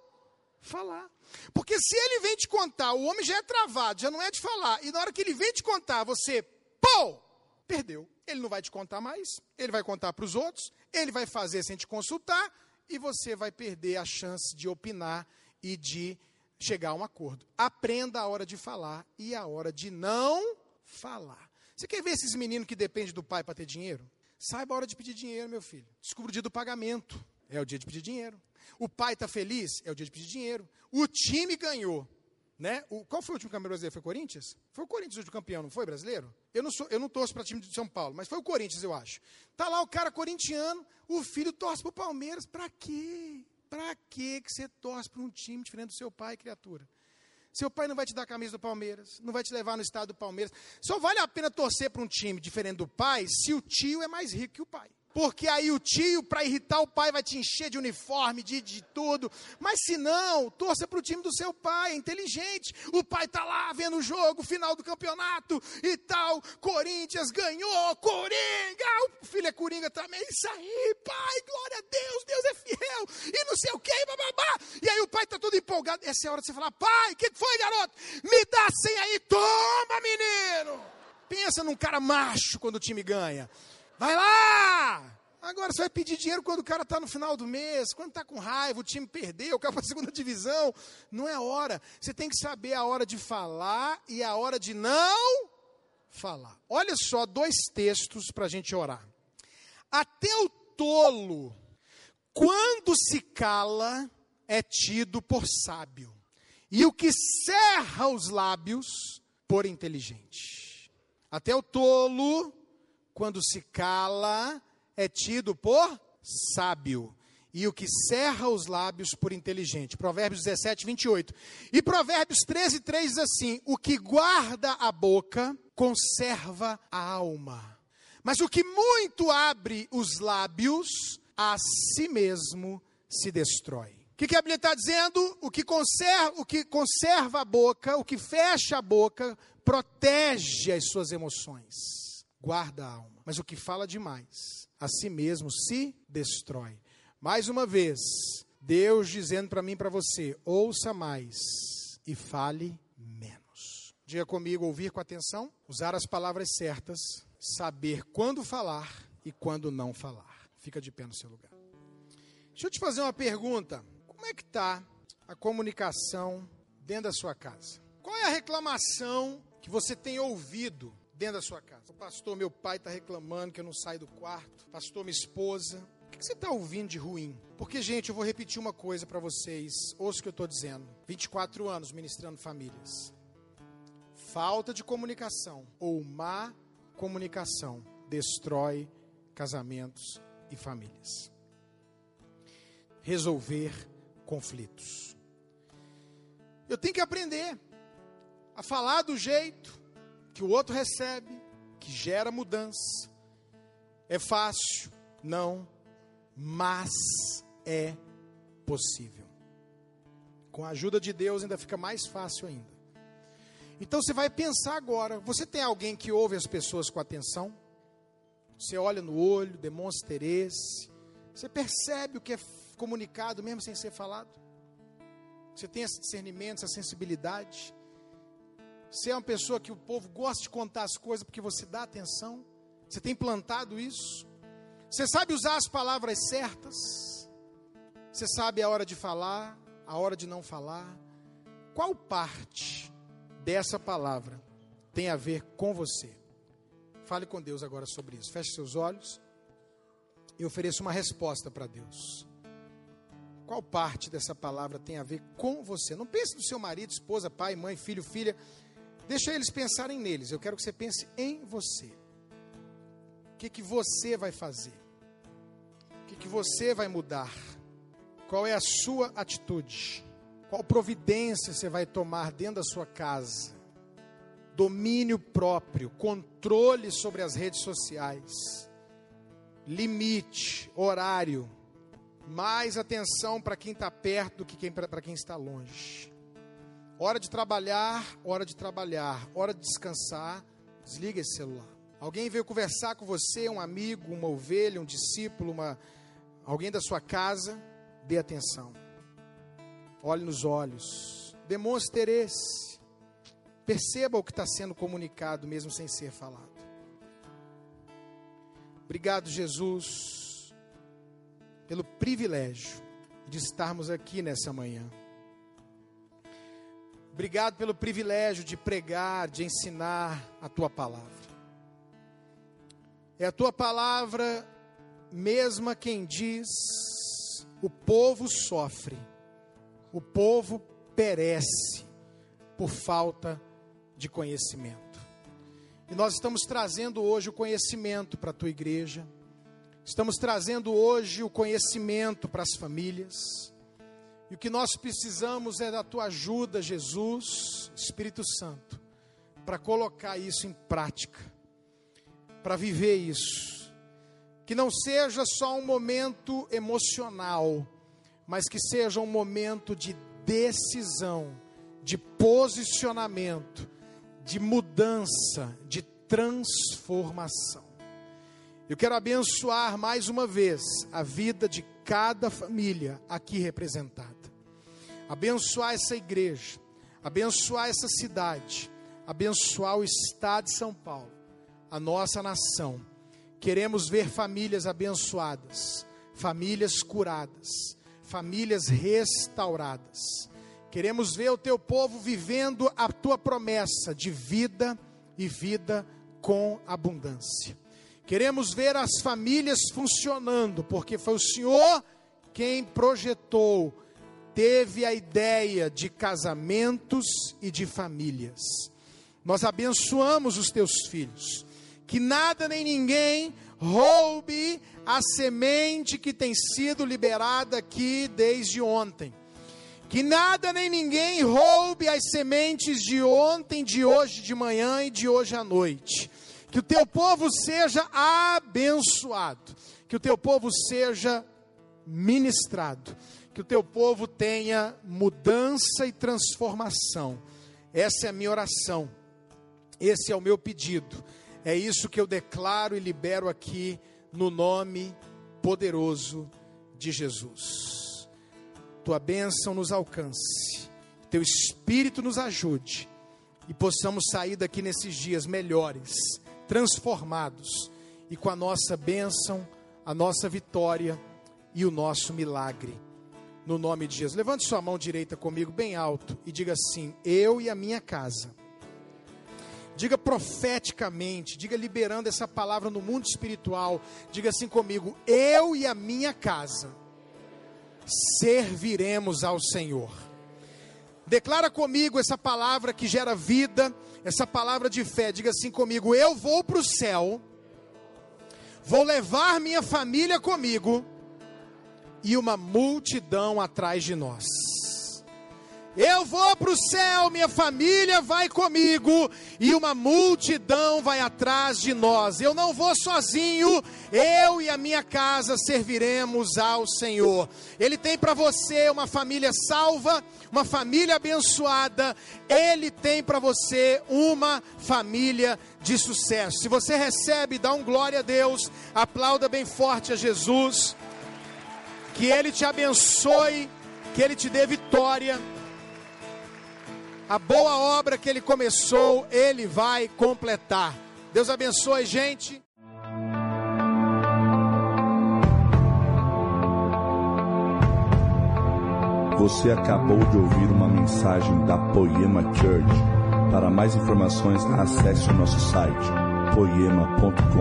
falar. Porque se ele vem te contar, o homem já é travado, já não é de falar, e na hora que ele vem te contar, você, pô, perdeu. Ele não vai te contar mais, ele vai contar para os outros, ele vai fazer sem te consultar, e você vai perder a chance de opinar e de chegar a um acordo. Aprenda a hora de falar e a hora de não falar. Você quer ver esses meninos que dependem do pai para ter dinheiro? Saiba a hora de pedir dinheiro, meu filho. Descubra o dia do pagamento. É o dia de pedir dinheiro. O pai está feliz? É o dia de pedir dinheiro. O time ganhou. Né? O, qual foi o último campeão brasileiro? Foi o Corinthians? Foi o Corinthians o último campeão, não foi brasileiro? Eu não, sou, eu não torço para time de São Paulo, mas foi o Corinthians, eu acho. Tá lá o cara corintiano, o filho torce para o Palmeiras. Para quê? Para que você torce para um time diferente do seu pai, criatura? Seu pai não vai te dar a camisa do Palmeiras, não vai te levar no estado do Palmeiras. Só vale a pena torcer para um time diferente do pai se o tio é mais rico que o pai. Porque aí o tio, para irritar o pai, vai te encher de uniforme, de, de tudo. Mas se não, torça para o time do seu pai, é inteligente. O pai está lá vendo o jogo, final do campeonato e tal. Corinthians ganhou, Coringa! O filho é Coringa também. Isso aí, pai, glória a Deus, Deus é fiel. E não sei o que, bababá. E aí o pai está todo empolgado. Essa é a hora de você falar: pai, o que foi, garoto? Me dá sem aí, toma, menino. Pensa num cara macho quando o time ganha. Vai lá! Agora você vai pedir dinheiro quando o cara está no final do mês, quando está com raiva, o time perdeu, caiu para a segunda divisão. Não é hora. Você tem que saber a hora de falar e a hora de não falar. Olha só dois textos para a gente orar. Até o tolo, quando se cala, é tido por sábio, e o que cerra os lábios, por inteligente. Até o tolo quando se cala, é tido por sábio. E o que cerra os lábios por inteligente. Provérbios 17, 28. E Provérbios 13, 3 diz assim: O que guarda a boca conserva a alma. Mas o que muito abre os lábios, a si mesmo se destrói. O que, que a Bíblia está dizendo? O que, conserva, o que conserva a boca, o que fecha a boca, protege as suas emoções guarda a alma. Mas o que fala demais, a si mesmo se destrói. Mais uma vez, Deus dizendo para mim e para você: ouça mais e fale menos. Diga comigo: ouvir com atenção, usar as palavras certas, saber quando falar e quando não falar. Fica de pé no seu lugar. Deixa eu te fazer uma pergunta: como é que está a comunicação dentro da sua casa? Qual é a reclamação que você tem ouvido dentro da sua casa. Pastor, meu pai está reclamando que eu não saio do quarto. Pastor, minha esposa. O que você está ouvindo de ruim? Porque, gente, eu vou repetir uma coisa para vocês. Ouça o que eu estou dizendo. 24 anos ministrando famílias. Falta de comunicação ou má comunicação destrói casamentos e famílias. Resolver conflitos. Eu tenho que aprender a falar do jeito que o outro recebe, que gera mudança. É fácil? Não, mas é possível. Com a ajuda de Deus ainda fica mais fácil ainda. Então você vai pensar agora, você tem alguém que ouve as pessoas com atenção? Você olha no olho, demonstra interesse, você percebe o que é comunicado mesmo sem ser falado? Você tem esse discernimento, essa sensibilidade? Você é uma pessoa que o povo gosta de contar as coisas porque você dá atenção. Você tem plantado isso. Você sabe usar as palavras certas. Você sabe a hora de falar, a hora de não falar. Qual parte dessa palavra tem a ver com você? Fale com Deus agora sobre isso. Feche seus olhos e ofereça uma resposta para Deus. Qual parte dessa palavra tem a ver com você? Não pense no seu marido, esposa, pai, mãe, filho, filha. Deixa eles pensarem neles. Eu quero que você pense em você. O que, que você vai fazer? O que, que você vai mudar? Qual é a sua atitude? Qual providência você vai tomar dentro da sua casa? Domínio próprio, controle sobre as redes sociais, limite, horário, mais atenção para quem está perto do que para quem está longe. Hora de trabalhar, hora de trabalhar. Hora de descansar, desliga esse celular. Alguém veio conversar com você, um amigo, uma ovelha, um discípulo, uma, alguém da sua casa, dê atenção. Olhe nos olhos. Demonstre interesse. Perceba o que está sendo comunicado, mesmo sem ser falado. Obrigado, Jesus, pelo privilégio de estarmos aqui nessa manhã. Obrigado pelo privilégio de pregar, de ensinar a tua palavra. É a tua palavra mesma quem diz: o povo sofre, o povo perece por falta de conhecimento. E nós estamos trazendo hoje o conhecimento para a tua igreja, estamos trazendo hoje o conhecimento para as famílias E o que nós precisamos é da tua ajuda, Jesus, Espírito Santo, para colocar isso em prática, para viver isso. Que não seja só um momento emocional, mas que seja um momento de decisão, de posicionamento, de mudança, de transformação. Eu quero abençoar mais uma vez a vida de cada família aqui representada. Abençoar essa igreja, abençoar essa cidade, abençoar o estado de São Paulo, a nossa nação. Queremos ver famílias abençoadas, famílias curadas, famílias restauradas. Queremos ver o teu povo vivendo a tua promessa de vida e vida com abundância. Queremos ver as famílias funcionando, porque foi o Senhor quem projetou, teve a ideia de casamentos e de famílias. Nós abençoamos os teus filhos, que nada nem ninguém roube a semente que tem sido liberada aqui desde ontem. Que nada nem ninguém roube as sementes de ontem, de hoje de manhã e de hoje à noite que o teu povo seja abençoado, que o teu povo seja ministrado, que o teu povo tenha mudança e transformação. Essa é a minha oração, esse é o meu pedido, é isso que eu declaro e libero aqui no nome poderoso de Jesus. Tua bênção nos alcance, teu espírito nos ajude e possamos sair daqui nesses dias melhores transformados e com a nossa bênção, a nossa vitória e o nosso milagre. No nome de Jesus. Levante sua mão direita comigo bem alto e diga assim: Eu e a minha casa. Diga profeticamente, diga liberando essa palavra no mundo espiritual. Diga assim comigo: Eu e a minha casa serviremos ao Senhor. Declara comigo essa palavra que gera vida, essa palavra de fé. Diga assim comigo: Eu vou para o céu, vou levar minha família comigo e uma multidão atrás de nós. Eu vou para o céu, minha família vai comigo e uma multidão vai atrás de nós. Eu não vou sozinho, eu e a minha casa serviremos ao Senhor. Ele tem para você uma família salva, uma família abençoada. Ele tem para você uma família de sucesso. Se você recebe, dá um glória a Deus, aplauda bem forte a Jesus. Que Ele te abençoe, que Ele te dê vitória a boa obra que ele começou, ele vai completar. Deus abençoe, gente. Você acabou de ouvir uma mensagem da Poema Church. Para mais informações, acesse o nosso site poema.com.br